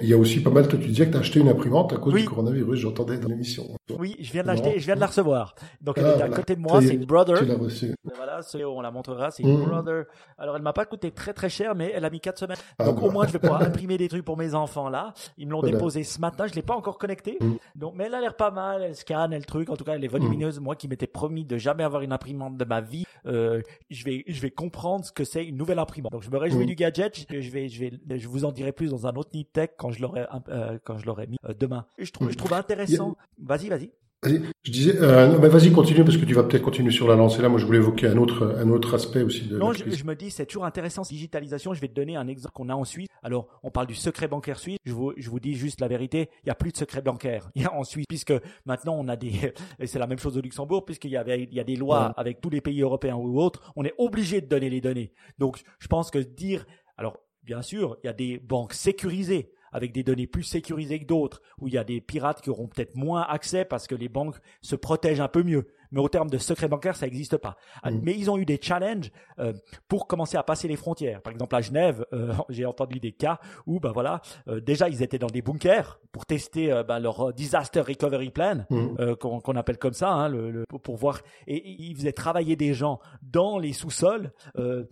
il y a aussi pas mal, toi tu disais que tu as acheté une imprimante à cause du coronavirus, j'entendais dans l'émission. Oui, je viens de l'acheter et je viens de la recevoir. Donc elle est à côté de moi, c'est une Brother. Tu l'as reçue. Voilà, on la montrera, c'est une mmh. Brother. Alors elle m'a pas coûté très très cher, mais elle a mis 4 semaines. Ah Donc au bah. moins je vais pouvoir imprimer des trucs pour mes enfants là. Ils me l'ont déposé ce matin, je l'ai pas encore connecté. Mmh. Donc mais elle a l'air pas mal, elle scanne, elle truc. En tout cas, elle est volumineuse. Moi qui m'étais promis de jamais avoir une imprimante de ma vie, euh, je vais je vais comprendre ce que c'est une nouvelle imprimante. Donc je me réjouis mmh. du gadget. Je vais je vais je vous en dirai plus dans un autre nid tech quand je l'aurai euh, quand je l'aurai mis euh, demain. Je trouve je trouve intéressant. Vas-y, vas-y. Je disais, euh, vas-y, continue parce que tu vas peut-être continuer sur la lancée là. Moi, je voulais évoquer un autre, un autre aspect aussi de. Non, je, me dis, c'est toujours intéressant. Digitalisation. Je vais te donner un exemple qu'on a en Suisse. Alors, on parle du secret bancaire suisse. Je vous, je vous dis juste la vérité. Il n'y a plus de secret bancaire. Il y a en Suisse puisque maintenant on a des, et c'est la même chose au Luxembourg puisqu'il y avait, il y a des lois avec tous les pays européens ou autres. On est obligé de donner les données. Donc, je pense que dire, alors, bien sûr, il y a des banques sécurisées avec des données plus sécurisées que d'autres, où il y a des pirates qui auront peut-être moins accès parce que les banques se protègent un peu mieux mais au terme de secret bancaire, ça n'existe pas. Ah, mm. Mais ils ont eu des challenges euh, pour commencer à passer les frontières. Par exemple, à Genève, euh, j'ai entendu des cas où, ben voilà, euh, déjà ils étaient dans des bunkers pour tester ben, leur disaster recovery plan, mm. qu'on appelle comme ça, hein, le, pour voir. Et, ils faisaient travailler des gens dans les sous-sols de,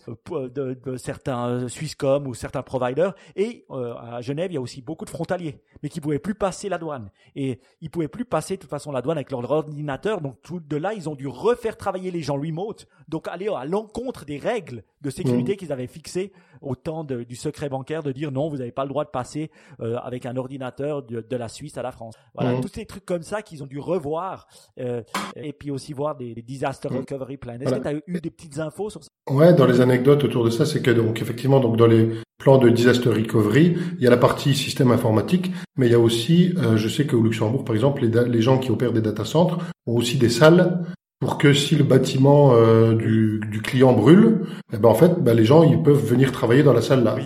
de, certains Swisscom ou certains providers. Et à Genève, il y a aussi beaucoup de frontaliers, mais qui pouvaient plus passer la douane. Et ils pouvaient plus passer de toute façon la douane avec leur ordinateur. Donc tout de là ils ont dû refaire travailler les gens remote, donc aller à l'encontre des règles de sécurité mm. qu'ils avaient fixées au temps du secret bancaire, de dire non, vous n'avez pas le droit de passer euh, avec un ordinateur de, la Suisse à la France. Voilà, mm. tous ces trucs comme ça qu'ils ont dû revoir, euh, et puis aussi voir des, disaster mm. recovery plans. Est-ce que tu as eu des petites infos sur ça? Ouais, dans les anecdotes autour de ça, c'est que donc effectivement, donc dans les plans de disaster recovery, il y a la partie système informatique, mais il y a aussi, euh, je sais qu'au Luxembourg, par exemple, les, les gens qui opèrent des data centers ont aussi des salles pour que si le bâtiment euh, du, du, client brûle, eh ben en fait, ben les gens ils peuvent venir travailler dans la salle là.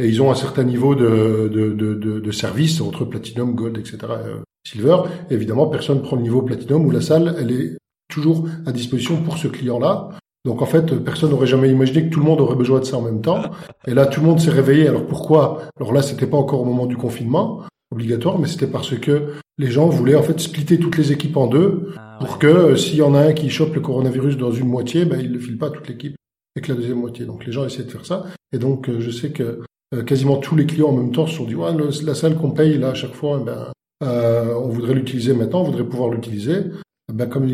Et ils ont un certain niveau de, de, de, de, service entre platinum, gold, etc. Euh, silver. évidemment, personne prend le niveau platinum où la salle elle est toujours à disposition pour ce client-là. Donc en fait, personne n'aurait jamais imaginé que tout le monde aurait besoin de ça en même temps. Et là, tout le monde s'est réveillé. Alors pourquoi? Alors là, c'était pas encore au moment du confinement obligatoire, mais c'était parce que les gens voulaient en fait splitter toutes les équipes en deux ah, pour que euh, s'il y en a un qui chope le coronavirus dans une moitié, ben il ne file pas à toute l'équipe avec la deuxième moitié. Donc les gens essaient de faire ça. Et donc euh, je sais que euh, quasiment tous les clients en même temps se sont dit ouais, la salle qu'on paye là à chaque fois, ben on voudrait l'utiliser maintenant, on voudrait pouvoir l'utiliser. Ben, comme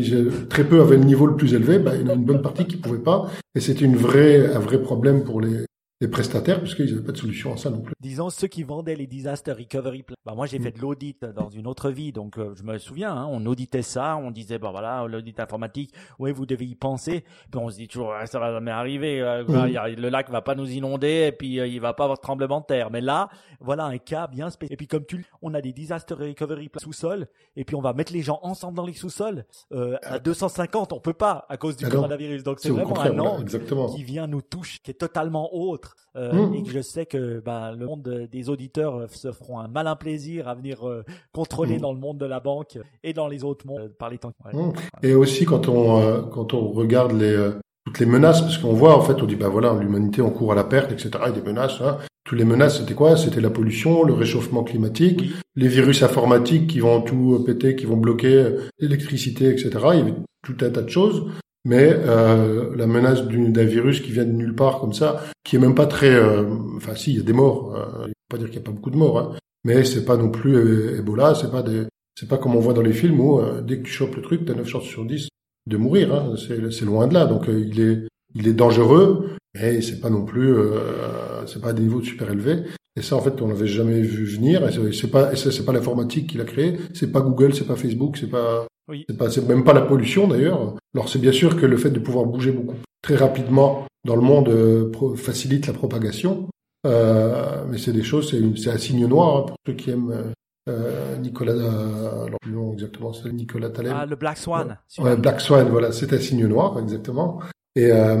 très peu avaient le niveau le plus élevé, ben, il y en a une bonne partie qui pouvaient pas, et c'était une vraie, un vrai problème pour les, les prestataires puisqu'ils n'avaient pas de solution à ça non plus. Disons ceux qui vendaient les disaster recovery plans. Bah moi j'ai fait de l'audit dans une autre vie donc euh, je me souviens hein, on auditait ça, on disait bah voilà l'audit informatique, oui vous devez y penser. Puis on se dit toujours ça va jamais arriver, euh, mm. le lac va pas nous inonder et puis euh, il va pas avoir de tremblement de terre. Mais là voilà un cas bien spécifique. Et puis comme tu on a des disaster recovery plans sous-sol et puis on va mettre les gens ensemble dans les sous-sols à 250 on peut pas à cause du ah coronavirus. Donc c'est vraiment un angle qui vient nous toucher qui est totalement autre euh, mmh. et que je sais que bah, le monde des auditeurs euh, se feront un malin plaisir à venir euh, contrôler mmh. dans le monde de la banque et dans les autres mondes par les temps. Mmh. Et aussi quand on quand on regarde les toutes les menaces, parce qu'on voit en fait, on dit bah voilà, l'humanité en court à la perte, etc. Et des menaces. Hein. Toutes les menaces, c'était quoi? C'était la pollution, le réchauffement climatique, les virus informatiques qui vont tout péter, qui vont bloquer l'électricité, etc. Il y avait tout un tas de choses mais euh, la menace d'un virus qui vient de nulle part comme ça, qui est même pas très, euh, enfin si, il y a des morts. Euh, pas dire qu'il y a pas beaucoup de morts, hein, mais c'est pas non plus Ebola, c'est pas des, c'est pas comme on voit dans les films où euh, dès que tu chopes le truc, t'as 9 chances sur 10 de mourir. Hein, c'est loin de là, donc il est, il est dangereux, mais c'est pas non plus, c'est pas à des niveaux super élevés. Et ça, en fait, on l'avait jamais vu venir. Et c'est pas, c'est pas l'informatique qui l'a créé. C'est pas Google, c'est pas Facebook, c'est pas, oui. C'est pas, c'est même pas la pollution d'ailleurs. Alors c'est bien sûr que le fait de pouvoir bouger beaucoup très rapidement dans le monde euh, facilite la propagation, euh, mais c'est des choses, c'est, c'est un signe noir hein, pour ceux qui aiment euh, Nicolas, alors plus long exactement, c'est Nicolas Taleb. Ah, le Black Swan. Ouais, Black Swan, voilà, c'est un signe noir exactement. Et, euh,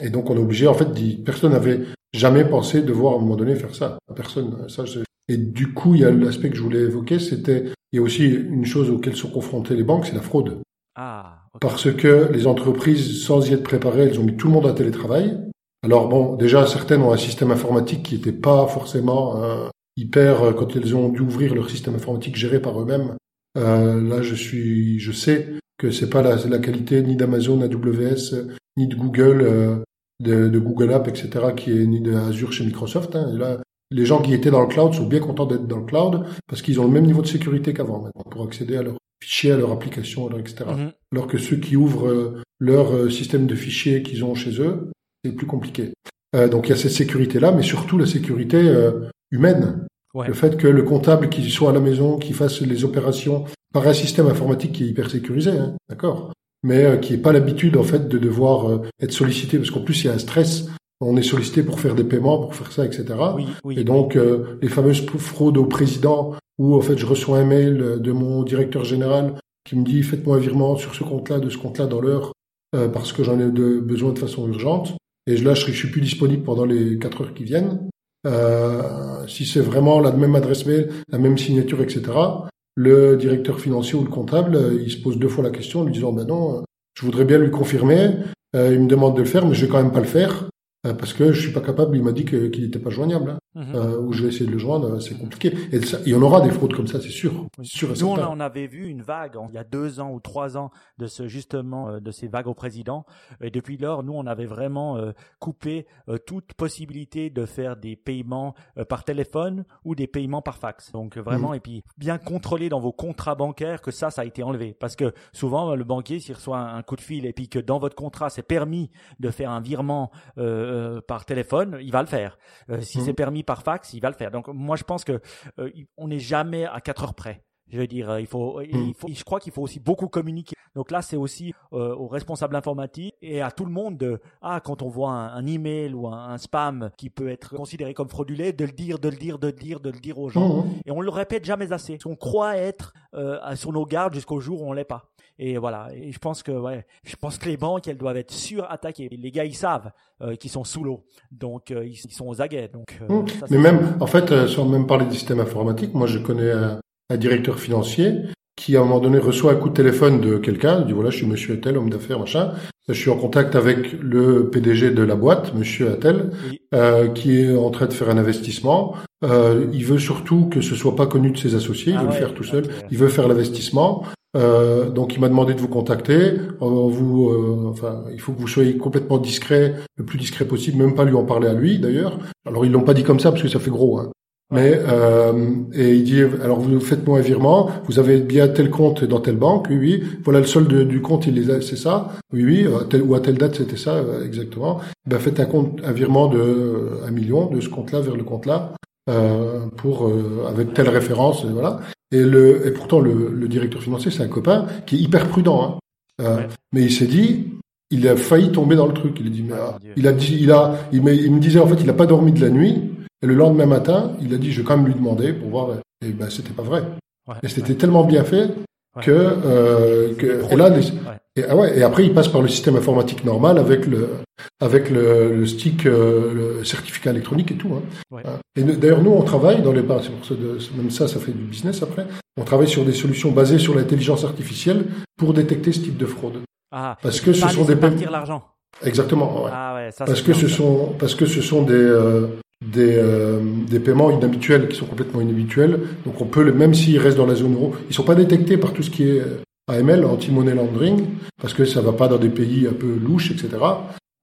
et donc on est obligé, en fait, personne n'avait jamais pensé devoir à un moment donné faire ça. Personne. Ça, et du coup, il y a l'aspect que je voulais évoquer, c'était il y a aussi une chose auquel sont confrontées les banques, c'est la fraude. Ah, Parce que les entreprises, sans y être préparées, elles ont mis tout le monde à télétravail. Alors bon, déjà certaines ont un système informatique qui n'était pas forcément euh, hyper euh, quand elles ont dû ouvrir leur système informatique géré par eux-mêmes. Euh, là, je suis, je sais que c'est pas la, la qualité ni d'Amazon, AWS, ni de Google, de, de, Google App, etc., qui est ni de Azure chez Microsoft. Hein. Et là, les gens qui étaient dans le cloud sont bien contents d'être dans le cloud parce qu'ils ont le même niveau de sécurité qu'avant maintenant pour accéder à leurs fichiers, à leur application, etc. Mm-hmm. Alors que ceux qui ouvrent leur système de fichiers qu'ils ont chez eux, c'est plus compliqué. Euh, donc il y a cette sécurité-là, mais surtout la sécurité euh, humaine. Le fait que le comptable qui soit à la maison, qui fasse les opérations par un système informatique qui est hyper sécurisé, hein, d'accord, mais euh, qui n'ait pas l'habitude en fait de devoir euh, être sollicité, parce qu'en plus il y a un stress. On est sollicité pour faire des paiements, pour faire ça, etc. et donc les fameuses fraudes au président, où en fait je reçois un mail de mon directeur général qui me dit faites-moi un virement sur ce compte-là, de ce compte-là dans l'heure, parce que j'en ai de, besoin de façon urgente et là je, je suis plus disponible pendant les quatre heures qui viennent. Euh, si c'est vraiment la même adresse mail, la même signature, etc., le directeur financier ou le comptable, il se pose deux fois la question en lui disant ben non, je voudrais bien lui confirmer, euh, il me demande de le faire, mais je vais quand même pas le faire. Euh, parce que je suis pas capable. Il m'a dit qu'il n'était pas joignable. Mhm. euh, ou je vais essayer de le joindre, c'est compliqué. Et ça, il y en aura des fraudes comme ça, c'est sûr. sûr Nous, on, on, avait vu une vague il y a deux ans ou trois ans de ce justement euh, de ces vagues au président. Et depuis lors, nous, on avait vraiment euh, coupé toute possibilité de faire des paiements par téléphone ou des paiements par fax. Donc vraiment, mhm. et puis bien contrôler dans vos contrats bancaires que ça, ça a été enlevé. Parce que souvent, le banquier, s'il reçoit un coup de fil et puis que dans votre contrat, c'est permis de faire un virement euh, par téléphone, il va le faire. Euh, si mmh. c'est permis par fax, il va le faire. Donc moi je pense que euh, on n'est jamais à 4 heures près. Je veux dire, il faut, il mmh. faut je crois qu'il faut aussi beaucoup communiquer. Donc là, c'est aussi aux responsables informatiques et à tout le monde de ah quand on voit un, email ou un, spam qui peut être considéré comme fraudulé, de le dire, de le dire, de le dire, de le dire aux gens. Mmh. Et on le répète jamais assez. On croit être sur nos gardes jusqu'au jour où on l'est pas. Et voilà. Et je pense que ouais, je pense que les banques elles doivent être surattaquées. Les gars ils savent euh, qu'ils sont sous l'eau, donc euh, ils, sont aux aguets. Donc. Euh, mmh. Mais même en fait, sans même parler des systèmes informatiques, moi je connais un, directeur financier qui à un moment donné reçoit un coup de téléphone de quelqu'un, il dit voilà je suis Monsieur Attel, homme d'affaires machin, je suis en contact avec le PDG de la boîte, Monsieur Attel, qui est en train de faire un investissement. il veut surtout que ce soit pas connu de ses associés, il ah veut le faire tout seul. Il veut faire l'investissement. Euh, donc il m'a demandé de vous contacter. vous, euh, enfin, il faut que vous soyez complètement discret, le plus discret possible, même pas lui en parler à lui d'ailleurs. Alors ils l'ont pas dit comme ça parce que ça fait gros. Hein. Mais euh, et il dit alors vous faites-moi un virement, vous avez bien tel compte dans telle banque, oui oui, voilà le solde du compte, il les c'est ça, oui oui, à ou à telle date c'était ça exactement. Ben faites un compte, un virement de un million de ce compte-là vers le compte là. Euh, pour avec telle référence, voilà. Et, le, et pourtant, le, le directeur financier, c'est un copain qui est hyper prudent. Hein. Euh, Mais il s'est dit, il a failli tomber dans le truc. Il a dit, mais, ah, il a dit, il a, il, me, disait en fait, il n'a pas dormi de la nuit. Et le lendemain matin, il a dit, je vais quand même lui demander pour voir. Et ben, c'était pas vrai. et c'était tellement bien fait que, euh, que et là, et, ah ouais, et après il passe par le système informatique normal avec le avec le, le stick, euh, le certificat électronique et tout. Hein. hein. Et d'ailleurs nous on travaille dans les même ça ça fait du business après. On travaille sur des solutions basées sur l'intelligence artificielle pour détecter ce type de fraude. Ah, parce que ce sont des partir l'argent. Exactement. Ouais. Ah ouais, ça, parce que ce sont parce que ce sont des euh, des, euh, des paiements inhabituels qui sont complètement inhabituels. Donc on peut, même s'ils restent dans la zone euro, ils sont pas détectés par tout ce qui est euh, AML, anti-money laundering, parce que ça va pas dans des pays un peu louches, etc.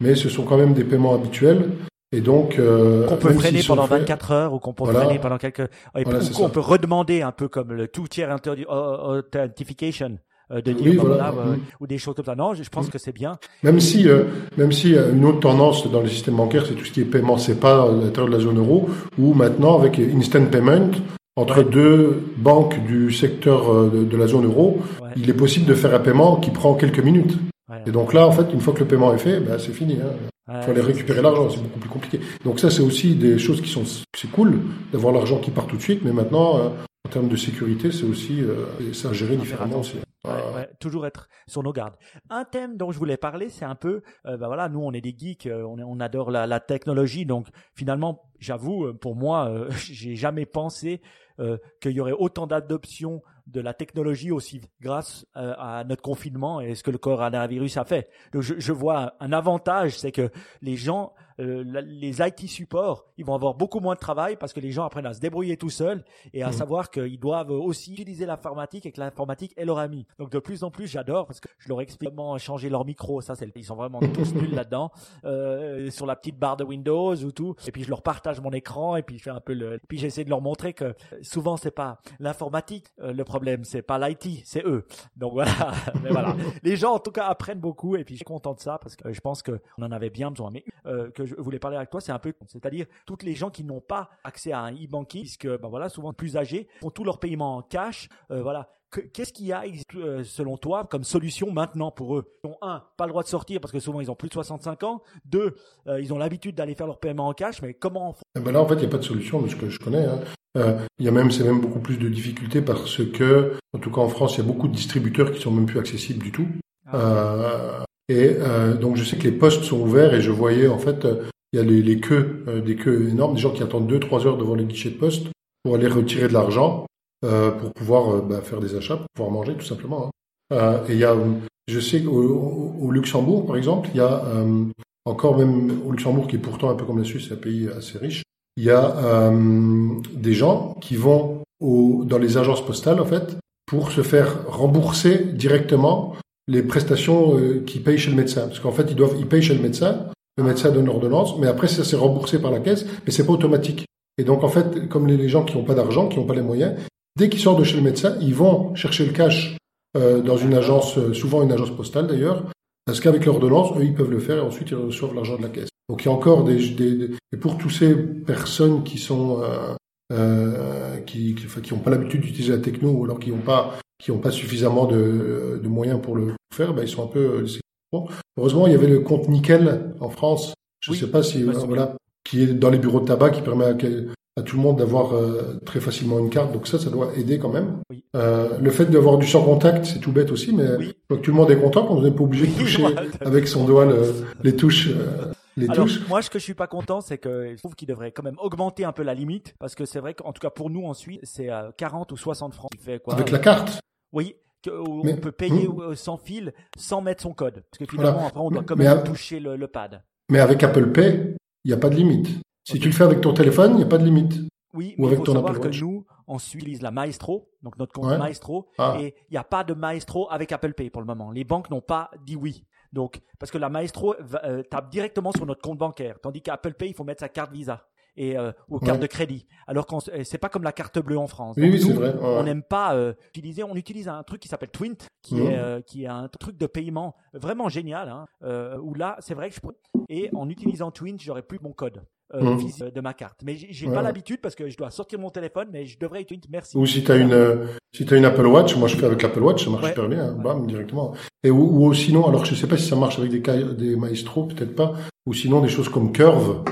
Mais ce sont quand même des paiements habituels. Et donc, euh, qu'on peut freiner pendant 24 heures ou qu'on peut freiner pendant quelques, et ou qu'on peut redemander un peu comme le two-tier authentification euh, de dire euh, ou des choses comme ça. Non, je pense mm. que c'est bien. Même si, euh, même si une autre tendance dans le système bancaire, c'est tout ce qui est paiement pas à l'intérieur de la zone euro, où maintenant avec instant payment entre deux banques du secteur de, la zone euro, il est possible de faire un paiement qui prend quelques minutes. Et donc là, en fait, une fois que le paiement est fait, ben, c'est fini. Il hein. faut aller récupérer l'argent, c'est beaucoup plus compliqué. Donc ça, c'est aussi des choses qui sont, c'est cool d'avoir l'argent qui part tout de suite, mais maintenant, en termes de sécurité, c'est aussi, euh, ça à gérer différemment aussi. Toujours être sur nos gardes. Un thème dont je voulais parler, c'est un peu, euh, bah voilà, nous on est des geeks, euh, on, on adore la, la, technologie, donc finalement, j'avoue, euh, pour moi, j'ai jamais pensé qu'il y aurait autant d'adoption de la technologie aussi grâce à notre confinement et ce que le coronavirus a fait. Donc je, je vois un avantage, c'est que les gens euh, les IT supports, ils vont avoir beaucoup moins de travail parce que les gens apprennent à se débrouiller tout seuls et à mmh. savoir qu'ils doivent aussi utiliser l'informatique et que l'informatique est leur ami. Donc de plus en plus, j'adore parce que je leur explique comment changer leur micro. Ça, c'est ils sont vraiment tous nuls là-dedans euh, sur la petite barre de Windows ou tout. Et puis je leur partage mon écran et puis je fais un peu le. Et puis j'essaie de leur montrer que souvent c'est pas l'informatique euh, le problème, c'est pas l'IT, c'est eux. Donc voilà. Mais voilà. Les gens en tout cas apprennent beaucoup et puis je suis content de ça parce que je pense que on en avait bien besoin. Mais euh, que je voulais parler avec toi, c'est un peu, c'est-à-dire toutes les gens qui n'ont pas accès à un e-banking, puisque ben voilà, souvent plus âgés, font tous leurs paiements en cash. Euh, voilà, Qu'est-ce qu'il y a, euh, selon toi, comme solution maintenant pour eux? Ils ont un, pas le droit de sortir parce que souvent ils ont plus de 65 ans. Deux, euh, ils ont l'habitude d'aller faire leur paiement en cash, mais comment eh ben Là, en fait, il n'y a pas de solution de ce que je connais. Hein. Euh, il y a même, c'est même beaucoup plus de difficultés parce que, en tout cas en France, il y a beaucoup de distributeurs qui sont même plus accessibles du tout. Ah, et donc, je sais que les postes sont ouverts et je voyais en fait, il y a les, les queues, des queues énormes, des gens qui attendent 2-3 heures devant les guichets de poste pour aller retirer de l'argent. Euh, pour pouvoir euh, bah, faire des achats, pour pouvoir manger tout simplement. Hein. Euh, et il y a, je sais qu'au au Luxembourg, par exemple, il y a encore même au Luxembourg, qui est pourtant un peu comme la Suisse, un pays assez riche, il y a des gens qui vont au, dans les agences postales, en fait, pour se faire rembourser directement les prestations euh, qu'ils payent chez le médecin. Parce qu'en fait, ils doivent, ils payent chez le médecin, le médecin donne l'ordonnance, mais après, ça c'est remboursé par la caisse, mais c'est pas automatique. Et donc, en fait, comme les, les gens qui n'ont pas d'argent, qui n'ont pas les moyens, Dès qu'ils sortent de chez le médecin, ils vont chercher le cash euh, dans une agence, euh, souvent une agence postale d'ailleurs, parce qu'avec l'ordonnance, eux, ils peuvent le faire et ensuite ils reçoivent l'argent de la caisse. Donc il y a encore des, des, et pour toutes ces personnes qui sont euh, euh qui qui, qui pas l'habitude d'utiliser la techno ou alors qui n'ont pas qui ont pas suffisamment de, de moyens pour le faire, ben, ils sont un peu bon. Heureusement, il y avait le compte Nickel en France. Je ne sais pas si voilà qui est dans les bureaux de tabac qui permet à, à tout le monde d'avoir euh, très facilement une carte. Donc ça, ça doit aider quand même. Euh, le fait d'avoir du sans contact, c'est tout bête aussi, mais que tout le monde est content quand on n'est pas obligé de toucher avec son doigt les touches. Euh, les touches. Moi, ce que je suis pas content, c'est que je trouve qu'il devrait quand même augmenter un peu la limite, parce que c'est vrai qu'en tout cas pour nous en Suisse, c'est 40 ou 60 francs. Fait quoi, avec la carte. Oui, on peut payer sans fil, sans mettre son code, parce que finalement après on doit quand même toucher le, le pad. Mais avec Apple Pay, il n'y a pas de limite. Si tu le fais avec ton téléphone, il n'y a pas de limite. Oui, mais il faut savoir que nous, on utilise la Maestro, donc notre compte Maestro, ah. et il n'y a pas de Maestro avec Apple Pay pour le moment. Les banques n'ont pas dit oui. Donc, parce que la Maestro euh, tape directement sur notre compte bancaire, tandis qu'Apple Pay, il faut mettre sa carte Visa et euh, aux cartes de crédit. Alors qu'on euh, c'est pas comme la carte bleue en France. oui, c'est vrai. On n'aime pas euh, utiliser. On utilise un truc qui s'appelle Twint, qui est euh, qui est un truc de paiement vraiment génial. Hein, où là, c'est vrai que je et en utilisant Twint, j'aurais plus mon code. Euh, mmh. de ma carte. Mais j'ai pas l'habitude parce que je dois sortir mon téléphone, mais je devrais Twint. Merci. Ou si tu as une si as une Apple Watch, moi je fais avec l'Apple Watch, ça marche super bien, bam directement. Et ou, ou, sinon, alors je sais pas si ça marche avec des des Maestro, peut-être pas. Ou sinon des choses comme Curve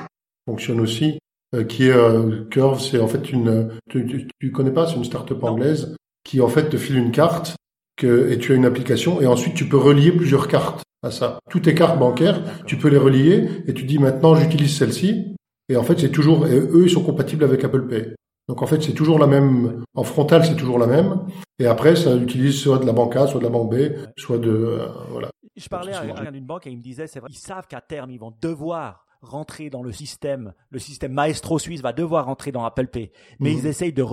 fonctionnent aussi. Euh, qui est euh, Curve, c'est en fait une, tu, tu, connais pas, c'est une start-up anglaise qui en fait te file une carte que, et tu as une application et ensuite tu peux relier plusieurs cartes à ça. Toutes tes cartes bancaires, tu peux les relier et tu dis maintenant j'utilise celle-ci et en fait c'est toujours, et eux ils sont compatibles avec Apple Pay. Donc en fait c'est toujours la même, en frontal c'est toujours la même et après ça utilise soit de la banque A, soit de la banque B, soit de, euh, voilà. Je parlais à, à une banque et il me disait c'est vrai, ils savent qu'à terme ils vont devoir rentrer dans le système, le système Maestro suisse va devoir rentrer dans Apple Pay, mais mhm. ils essayent de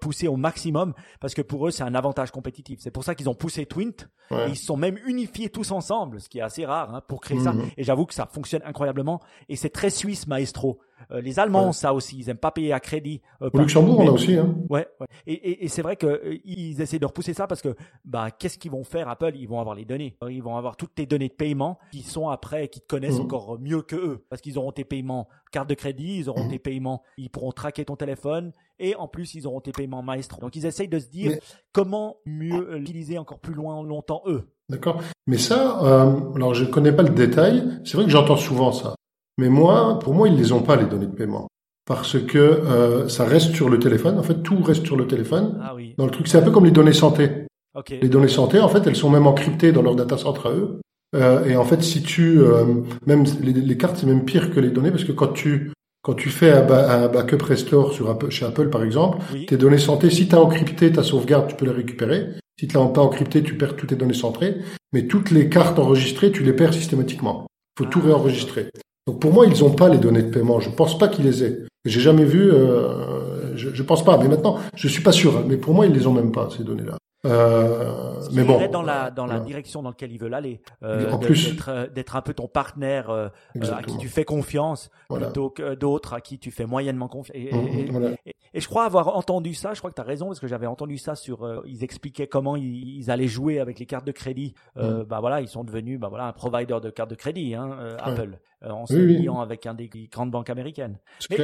pousser au maximum parce que pour eux c'est un avantage compétitif. C'est pour ça qu'ils ont poussé Twint et ils se sont même unifiés tous ensemble, ce qui est assez rare hein, pour créer ça. Mhm. Et j'avoue que ça fonctionne incroyablement et c'est très suisse Maestro. Euh, les Allemands ça aussi, ils aiment pas payer à crédit. Euh, Au Luxembourg, on a aussi. Hein. Ouais, ouais. Et, et, et c'est vrai que euh, ils essaient de repousser ça parce que bah qu'est-ce qu'ils vont faire Apple? Ils vont avoir les données, ils vont avoir toutes tes données de paiement qui sont après, qui te connaissent mmh. encore mieux que eux parce qu'ils auront tes paiements carte de crédit, ils auront mmh. tes paiements, ils pourront traquer ton téléphone et en plus ils auront tes paiements maestro. Donc ils essayent de se dire comment mieux l'utiliser encore plus loin longtemps eux. D'accord. Mais ça, euh, alors je connais pas le détail. C'est vrai que j'entends souvent ça. Mais moi, pour moi, ils les ont pas les données de paiement parce que euh, ça reste sur le téléphone. En fait, tout reste sur le téléphone. Ah oui. Dans le truc, c'est un peu comme les données santé. Okay. Les données santé, en fait, elles sont même encryptées dans leur data center à eux. Euh, et en fait, si tu euh, même les, les cartes, c'est même pire que les données parce que quand tu quand tu fais un, un backup restore sur Apple, chez Apple par exemple, tes données santé, si tu as encrypté ta sauvegarde, tu peux les récupérer. Si tu l'as pas encrypté, tu perds toutes tes données santé. Mais toutes les cartes enregistrées, tu les perds systématiquement. Il faut tout ah. réenregistrer. Donc pour moi, ils n'ont pas les données de paiement. Je pense pas qu'ils les aient. J'ai jamais vu. Euh, je, je pense pas. Mais maintenant, je suis pas sûr. Hein. Mais pour moi, ils les ont même pas ces données-là. Euh, mais bon, dans la dans la direction dans laquelle ils veulent aller. Euh, en plus, euh, d'être un peu ton partenaire euh, à qui tu fais confiance plutôt que d'autres à qui tu fais moyennement confiance. Et, mmh, et, je crois avoir entendu ça. Je crois que tu as raison parce que j'avais entendu ça sur. ils expliquaient comment ils, allaient jouer avec les cartes de crédit. Mmh. Bah voilà, ils sont devenus bah voilà un provider de cartes de crédit, hein, Apple, en se liant avec un des grandes banques américaines. Mais,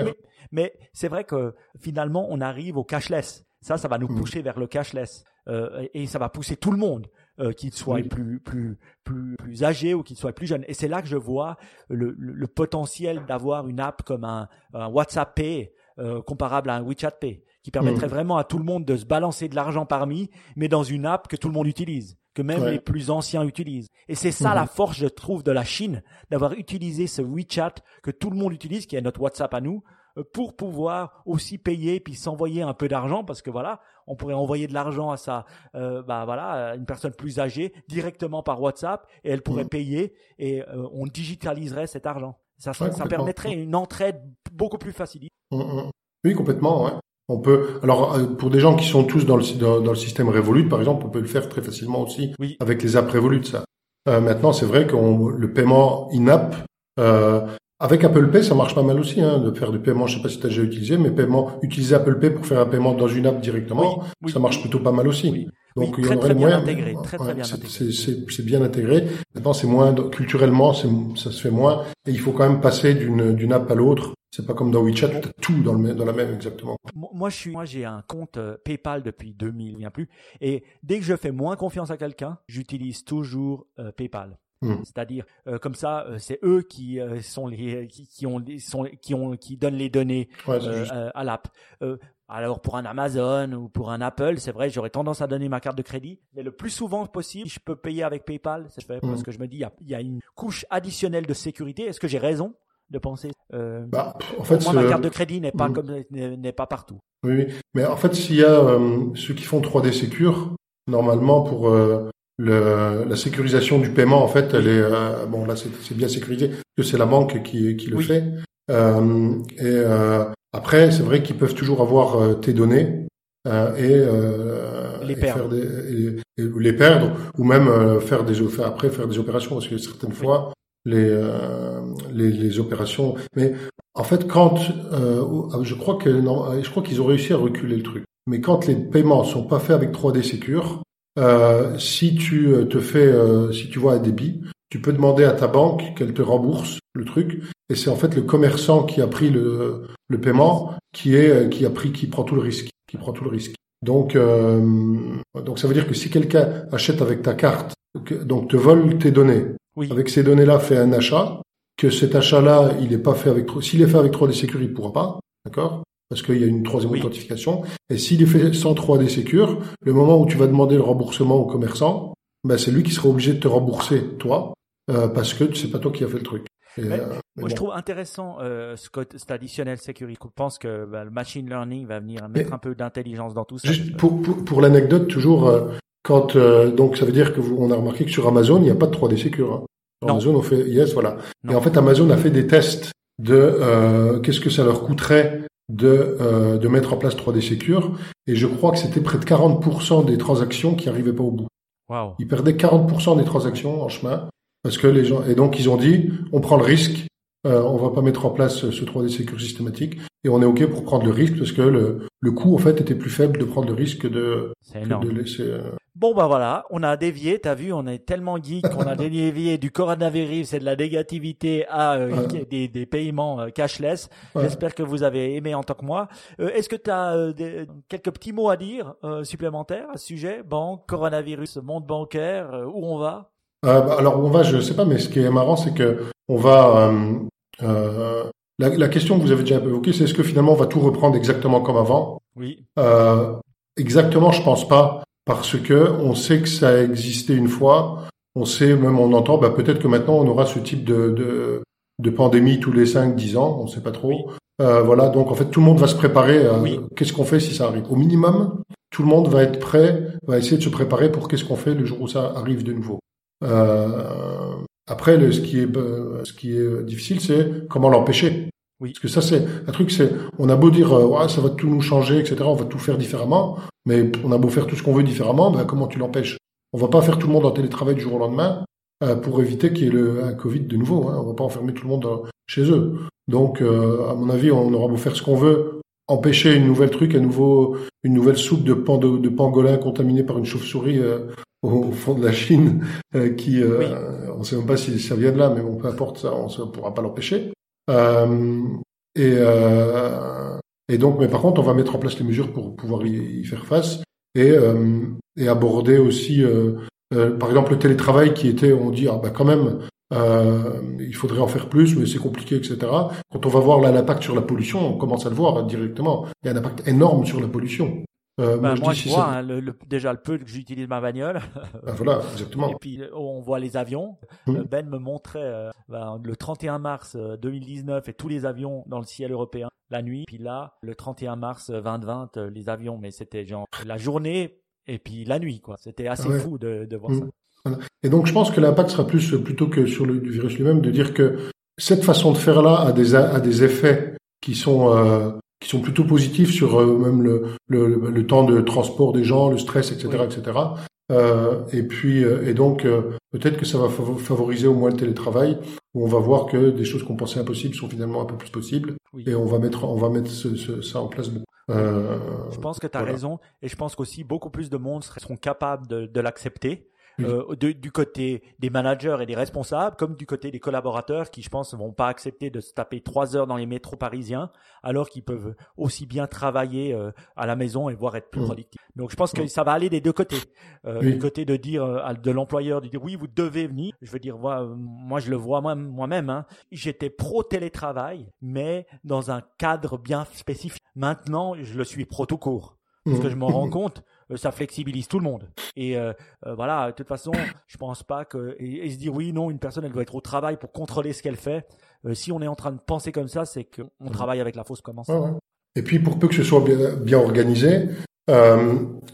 mais c'est vrai que finalement on arrive au cashless. Ça, ça va nous mmh. pousser vers le cashless. Euh, et ça va pousser tout le monde, euh, qu'il soit plus plus plus plus âgé ou qu'il soit plus jeune. Et c'est là que je vois le, le, potentiel d'avoir une app comme un, un WhatsApp Pay euh, comparable à un WeChat Pay, qui permettrait mmh. vraiment à tout le monde de se balancer de l'argent parmi, mais dans une app que tout le monde utilise que même les plus anciens utilisent. Et c'est ça la mmh. force, je trouve, de la Chine, d'avoir utilisé ce WeChat que tout le monde utilise, qui est notre WhatsApp à nous, pour pouvoir aussi payer puis s'envoyer un peu d'argent parce que voilà, on pourrait envoyer de l'argent à sa, euh, bah voilà, une personne plus âgée directement par WhatsApp et elle pourrait mmh. payer et euh, on digitaliserait cet argent. Ça, ça, permettrait une entraide beaucoup plus facile. Mmh, mmh. Oui, complètement. Ouais. On peut. Alors, pour des gens qui sont tous dans le dans, le système Revolut, par exemple, on peut le faire très facilement aussi avec les apps Revolut. Ça. maintenant, c'est vrai que le paiement in-app, euh, avec Apple Pay, ça marche pas mal aussi, hein, de faire du paiement. Je sais pas si tu as déjà utilisé, mais paiement, utiliser Apple Pay pour faire un paiement dans une app directement, ça marche plutôt pas mal aussi. Donc il y en aurait bien intégré, très, très bien intégré. C'est bien intégré. Maintenant, c'est moins culturellement, ça se fait moins, et il faut quand même passer d'une d'une app à l'autre. C'est pas comme dans WeChat, tu as tout dans le dans la même exactement. Moi, je suis, moi, j'ai un compte euh, PayPal depuis 2000, bien plus, et dès que je fais moins confiance à quelqu'un, j'utilise toujours euh, PayPal. Hmm. C'est-à-dire euh, comme ça, euh, c'est eux qui euh, sont les qui, qui, ont sont qui ont qui donnent les données à l'app. alors pour un Amazon ou pour un Apple, c'est vrai, j'aurais tendance à donner ma carte de crédit, mais le plus souvent possible, je peux payer avec PayPal. C'est fait parce hmm. que je me dis il y a, une couche additionnelle de sécurité. Est-ce que j'ai raison de penser bah, en fait, moi, ma carte de crédit n'est pas hmm. comme n'est pas partout. Oui, mais en fait, s'il y a ceux qui font 3D Secure, normalement pour le, la sécurisation du paiement, en fait, elle est euh, bon là c'est bien sécurisé que c'est la banque qui, qui le fait. Euh, et euh, après, c'est vrai qu'ils peuvent toujours avoir euh, tes données et, les, perdre. faire des, et, les perdre ou même faire des après faire des opérations parce que certaines fois les, les, les opérations. Mais en fait, quand je crois que non, je crois qu'ils ont réussi à reculer le truc. Mais quand les paiements sont pas faits avec 3D Secure, euh, si tu euh, te fais, euh, si tu vois un débit, tu peux demander à ta banque qu'elle te rembourse le truc. Et c'est en fait le commerçant qui a pris le, le paiement qui est qui a pris qui prend tout le risque, qui prend tout le risque. Donc donc ça veut dire que si quelqu'un achète avec ta carte, donc te vole tes données, avec ces données-là fait un achat, que cet achat-là il est pas fait avec s'il est fait avec 3D Security, il pourra pas, d'accord? Parce qu'il y a une troisième authentification. Et s'il est fait sans 3D Secure, le moment où tu vas demander le remboursement au commerçant, ben c'est lui qui sera obligé de te rembourser, toi, euh, parce que c'est pas toi qui as fait le truc. Euh, moi, je trouve intéressant euh, ce, cet additionnel sécurité. Je pense que ben, le machine learning va venir mettre un peu d'intelligence dans tout ça. Juste pour, pour, pour l'anecdote, toujours, euh, quand donc ça veut dire que vous, on a remarqué que sur Amazon, il n'y a pas de 3D Secure. Hein. Sur Amazon, on fait yes, voilà. Et en fait, Amazon a fait des tests de qu'est-ce que ça leur coûterait de, euh, de mettre en place 3D Secure. Et je crois que c'était près de 40% des transactions qui arrivaient pas au bout. Wow. Ils perdaient 40% des transactions en chemin. Parce que les gens, et donc ils ont dit, on prend le risque, euh, on va pas mettre en place ce 3D Secure systématique, et on est OK pour prendre le risque parce que le, le coût, en fait, était plus faible de prendre le risque de, de laisser, euh, Bon bah voilà, on a dévié, t'as vu, on est tellement geek qu'on a dévié du coronavirus et de la négativité à euh, des, des, paiements euh, cashless. J'espère que vous avez aimé en tant que moi. Euh, est-ce que tu as quelques petits mots à dire supplémentaires à ce sujet? Banque, coronavirus, monde bancaire, où on va? Bah, Alors on va, je sais pas, mais ce qui est marrant, c'est que on va... La, la, question que vous avez déjà évoquée, c'est est-ce que finalement on va tout reprendre exactement comme avant? Oui. exactement, je pense pas parce que on sait que ça a existé une fois. On sait, même on entend, bah, peut-être que maintenant on aura ce type de, de, de pandémie tous les 5-10 ans, on ne sait pas trop. Euh, voilà, donc en fait tout le monde va se préparer. À, Qu'est-ce qu'on fait si ça arrive? Au minimum, tout le monde va être prêt, va essayer de se préparer pour qu'est-ce qu'on fait le jour où ça arrive de nouveau. Euh, après, le, ce qui est ce qui est difficile, c'est comment l'empêcher. Oui. Parce que ça, c'est un truc, c'est on a beau dire ouais, ça va tout nous changer, etc. On va tout faire différemment, mais on a beau faire tout ce qu'on veut différemment, ben, comment tu l'empêches? On va pas faire tout le monde en télétravail du jour au lendemain pour éviter qu'il y ait le, un Covid de nouveau. Hein. On va pas enfermer tout le monde chez eux. Donc, à mon avis, on aura beau faire ce qu'on veut, empêcher une nouvelle truc, un nouveau, une nouvelle soupe de, pan de, pangolin contaminée par une chauve-souris euh, au, fond de la Chine, euh, qui, euh, on ne sait même pas si ça vient de là, mais bon, peu importe ça, on ne pourra pas l'empêcher. et, et donc, mais par contre, on va mettre en place les mesures pour pouvoir y, faire face et, et aborder aussi, par exemple, le télétravail qui était, on dit, ah bah quand même, euh, il faudrait en faire plus, mais c'est compliqué, etc. Quand on va voir l'impact sur la pollution, on commence à le voir directement. Il y a un impact énorme sur la pollution. Euh, moi, bah, je, vois hein, le, déjà le peu que j'utilise ma bagnole. Ben voilà, exactement. Et puis on voit les avions. Mmh. Euh, ben me montrait euh, ben, le 31 mars 2019 et tous les avions dans le ciel européen la nuit. Puis là, le 31 mars 2020, les avions, mais c'était genre la journée et puis la nuit, quoi. C'était assez fou de, de voir mmh. ça. Et donc je pense que l'impact sera plus plutôt que sur le virus lui-même de dire que cette façon de faire là a des a des effets qui sont euh, qui sont plutôt positifs sur euh, même le, le, le, temps de transport des gens, le stress, etc., etc. Euh, et puis et donc peut-être que ça va favoriser au moins le télétravail où on va voir que des choses qu'on pensait impossibles sont finalement un peu plus possibles et on va mettre on va mettre ce, ça en place. je pense que tu as raison et je pense qu'aussi beaucoup plus de monde seront capables de, de l'accepter euh, du côté des managers et des responsables, comme du côté des collaborateurs qui, je pense, ne vont pas accepter de se taper trois heures dans les métros parisiens, alors qu'ils peuvent aussi bien travailler euh, à la maison et voir être plus productifs. Donc, je pense que ça va aller des deux côtés. Euh, Du côté de dire euh, de l'employeur de dire oui, vous devez venir. Je veux dire, moi, moi je le vois moi-même. Hein. J'étais pro télétravail, mais dans un cadre bien spécifique. Maintenant, je le suis pro tout court parce que je m'en rends compte euh, ça flexibilise tout le monde. Et euh, euh, voilà, de toute façon, je pense pas que et, se dire oui, non, une personne elle doit être au travail pour contrôler ce qu'elle fait. si on est en train de penser comme ça, c'est qu'on travaille avec la fausse commence. Et puis pour peu que ce soit bien, organisé,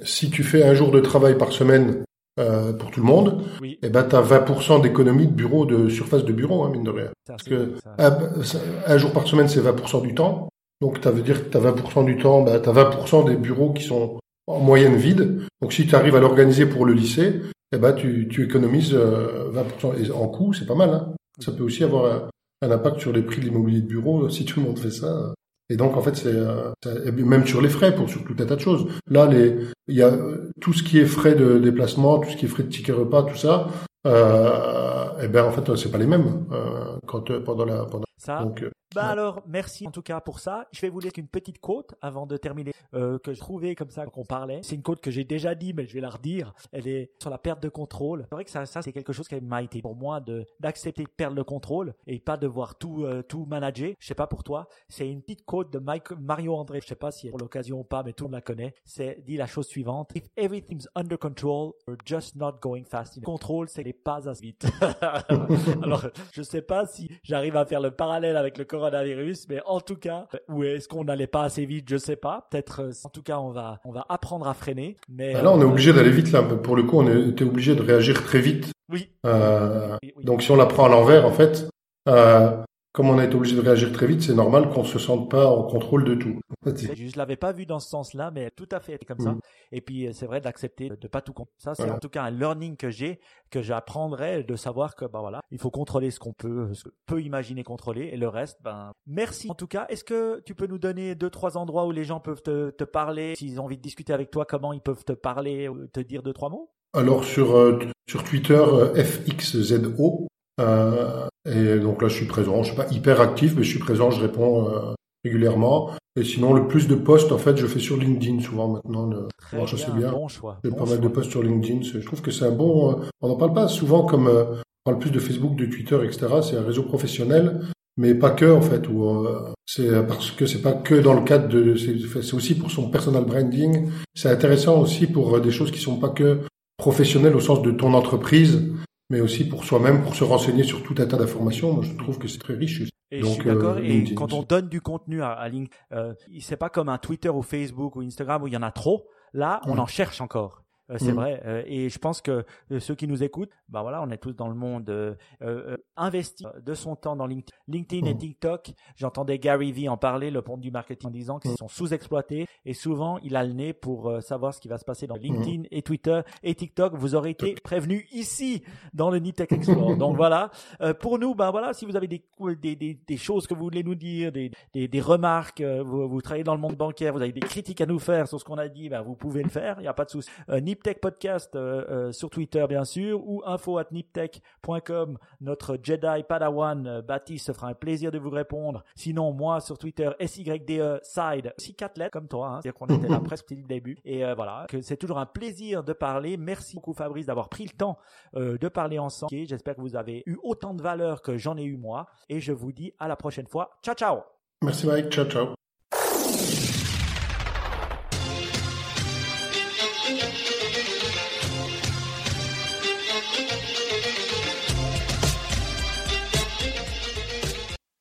si tu fais un jour de travail par semaine pour tout le monde, oui. et eh ben t'as 20% d'économie de bureau, de surface de bureau, hein, mine de rien. Parce que un, jour par semaine, c'est 20% du temps. Donc, ça veut dire que tu as 20% du temps, bah, tu as 20% des bureaux qui sont en moyenne vide. Donc si tu arrives à l'organiser pour le lycée, eh ben tu, tu économises 20% euh, en coût, c'est pas mal. Hein. Ça peut aussi avoir un, impact sur les prix de l'immobilier de bureau si tout le monde fait ça. Et donc en fait c'est euh, même sur les frais pour sur tout un tas de choses. Là les il y a tout ce qui est frais de déplacement, tout ce qui est frais de ticket repas, tout ça. Euh, eh ben en fait c'est pas les mêmes euh, quand pendant la pendant ça. Donc, bah alors, merci en tout cas pour ça. Je vais vous lire une petite quote avant de terminer euh, que je trouvais comme ça qu'on parlait. C'est une quote que j'ai déjà dit, mais je vais la redire. Elle est sur la perte de contrôle. C'est vrai que ça, ça c'est quelque chose qui m'a été pour moi de d'accepter de perdre le contrôle et pas devoir tout euh, tout manager. Je sais pas pour toi. C'est une petite quote de Mike, Mario André. Je sais pas si pour l'occasion ou pas, mais tout le monde la connaît. C'est dit la chose suivante If everything's under control, you're just not going fast enough. Contrôle, c'est les pas assez vite. alors, je sais pas si j'arrive à faire le parallèle avec le coronavirus, mais en tout cas, ou est-ce qu'on n'allait pas assez vite, je sais pas. Peut-être, euh, en tout cas, on va, on va apprendre à freiner. Mais bah là, on est euh, obligé d'aller vite là. Pour le coup, on était obligé de réagir très vite. Oui. Euh, Donc, si on la prend à l'envers, en fait, euh, comme on a été obligé de réagir très vite, c'est normal qu'on se sente pas en contrôle de tout. Je l'avais pas vu dans ce sens-là, mais tout à fait comme ça. Mm. Et puis c'est vrai d'accepter de pas tout compter. Ça, c'est en tout cas un learning que j'ai, que j'apprendrai de savoir que bah voilà, il faut contrôler ce qu'on peut, ce qu'on peut imaginer contrôler, et le reste, ben merci. En tout cas, est-ce que tu peux nous donner deux trois endroits où les gens peuvent te, te parler, s'ils ont envie de discuter avec toi, comment ils peuvent te parler, te dire deux trois mots? Alors sur euh, sur Twitter euh, FXZO euh, et donc là, je suis présent. Je suis pas hyper actif, mais je suis présent. Je réponds euh, régulièrement. Et sinon, le plus de posts, en fait, je fais sur LinkedIn souvent maintenant. Le... Très je sais bien. Bon choix. J'ai pas mal de posts sur LinkedIn. Je trouve que c'est un bon. Euh, on n'en parle pas souvent comme euh, on parle plus de Facebook, de Twitter, etc. C'est un réseau professionnel, mais pas que en fait. Où c'est parce que c'est pas que dans le cadre de. C'est aussi pour son personal branding. C'est intéressant aussi pour des choses qui sont pas que professionnelles au sens de ton entreprise mais aussi pour soi-même, pour se renseigner sur tout un tas d'informations. Moi, je trouve que c'est très riche. Et Donc, je suis d'accord. Euh, et quand on donne du contenu à, à LinkedIn, euh, c'est pas comme un Twitter ou Facebook ou Instagram où il y en a trop. Là, on en cherche encore. Euh, c'est mm. vrai. Euh, et je pense que euh, ceux qui nous écoutent, bah voilà, on est tous dans le monde investi de son temps dans LinkedIn, LinkedIn et mm. TikTok. J'entendais Gary Vee en parler, le pont du marketing, en disant qu'ils mm. sont sous-exploités et souvent il a le nez pour savoir ce qui va se passer dans LinkedIn et Twitter et TikTok. Vous aurez été prévenus ici dans le Nitech Explore. Donc voilà. pour nous, bah voilà, si vous avez des, des, des, des choses que vous voulez nous dire, des, des, des remarques, vous, vous, travaillez dans le monde bancaire, vous avez des critiques à nous faire sur ce qu'on a dit, bah, vous pouvez le faire. Il n'y a pas de souci. Niptech Podcast euh, euh, sur Twitter bien sûr ou info at niptech.com. Notre Jedi Padawan euh, Baptiste se fera un plaisir de vous répondre. Sinon moi sur Twitter SYDE Side, si quatre lettres comme toi, hein, c'est-à-dire qu'on était là presque depuis le début. Et voilà, que c'est toujours un plaisir de parler. Merci beaucoup Fabrice d'avoir pris le temps de parler ensemble. J'espère que vous avez eu autant de valeur que j'en ai eu moi. Et je vous dis à la prochaine fois. Ciao ciao. Merci Mike. Ciao ciao.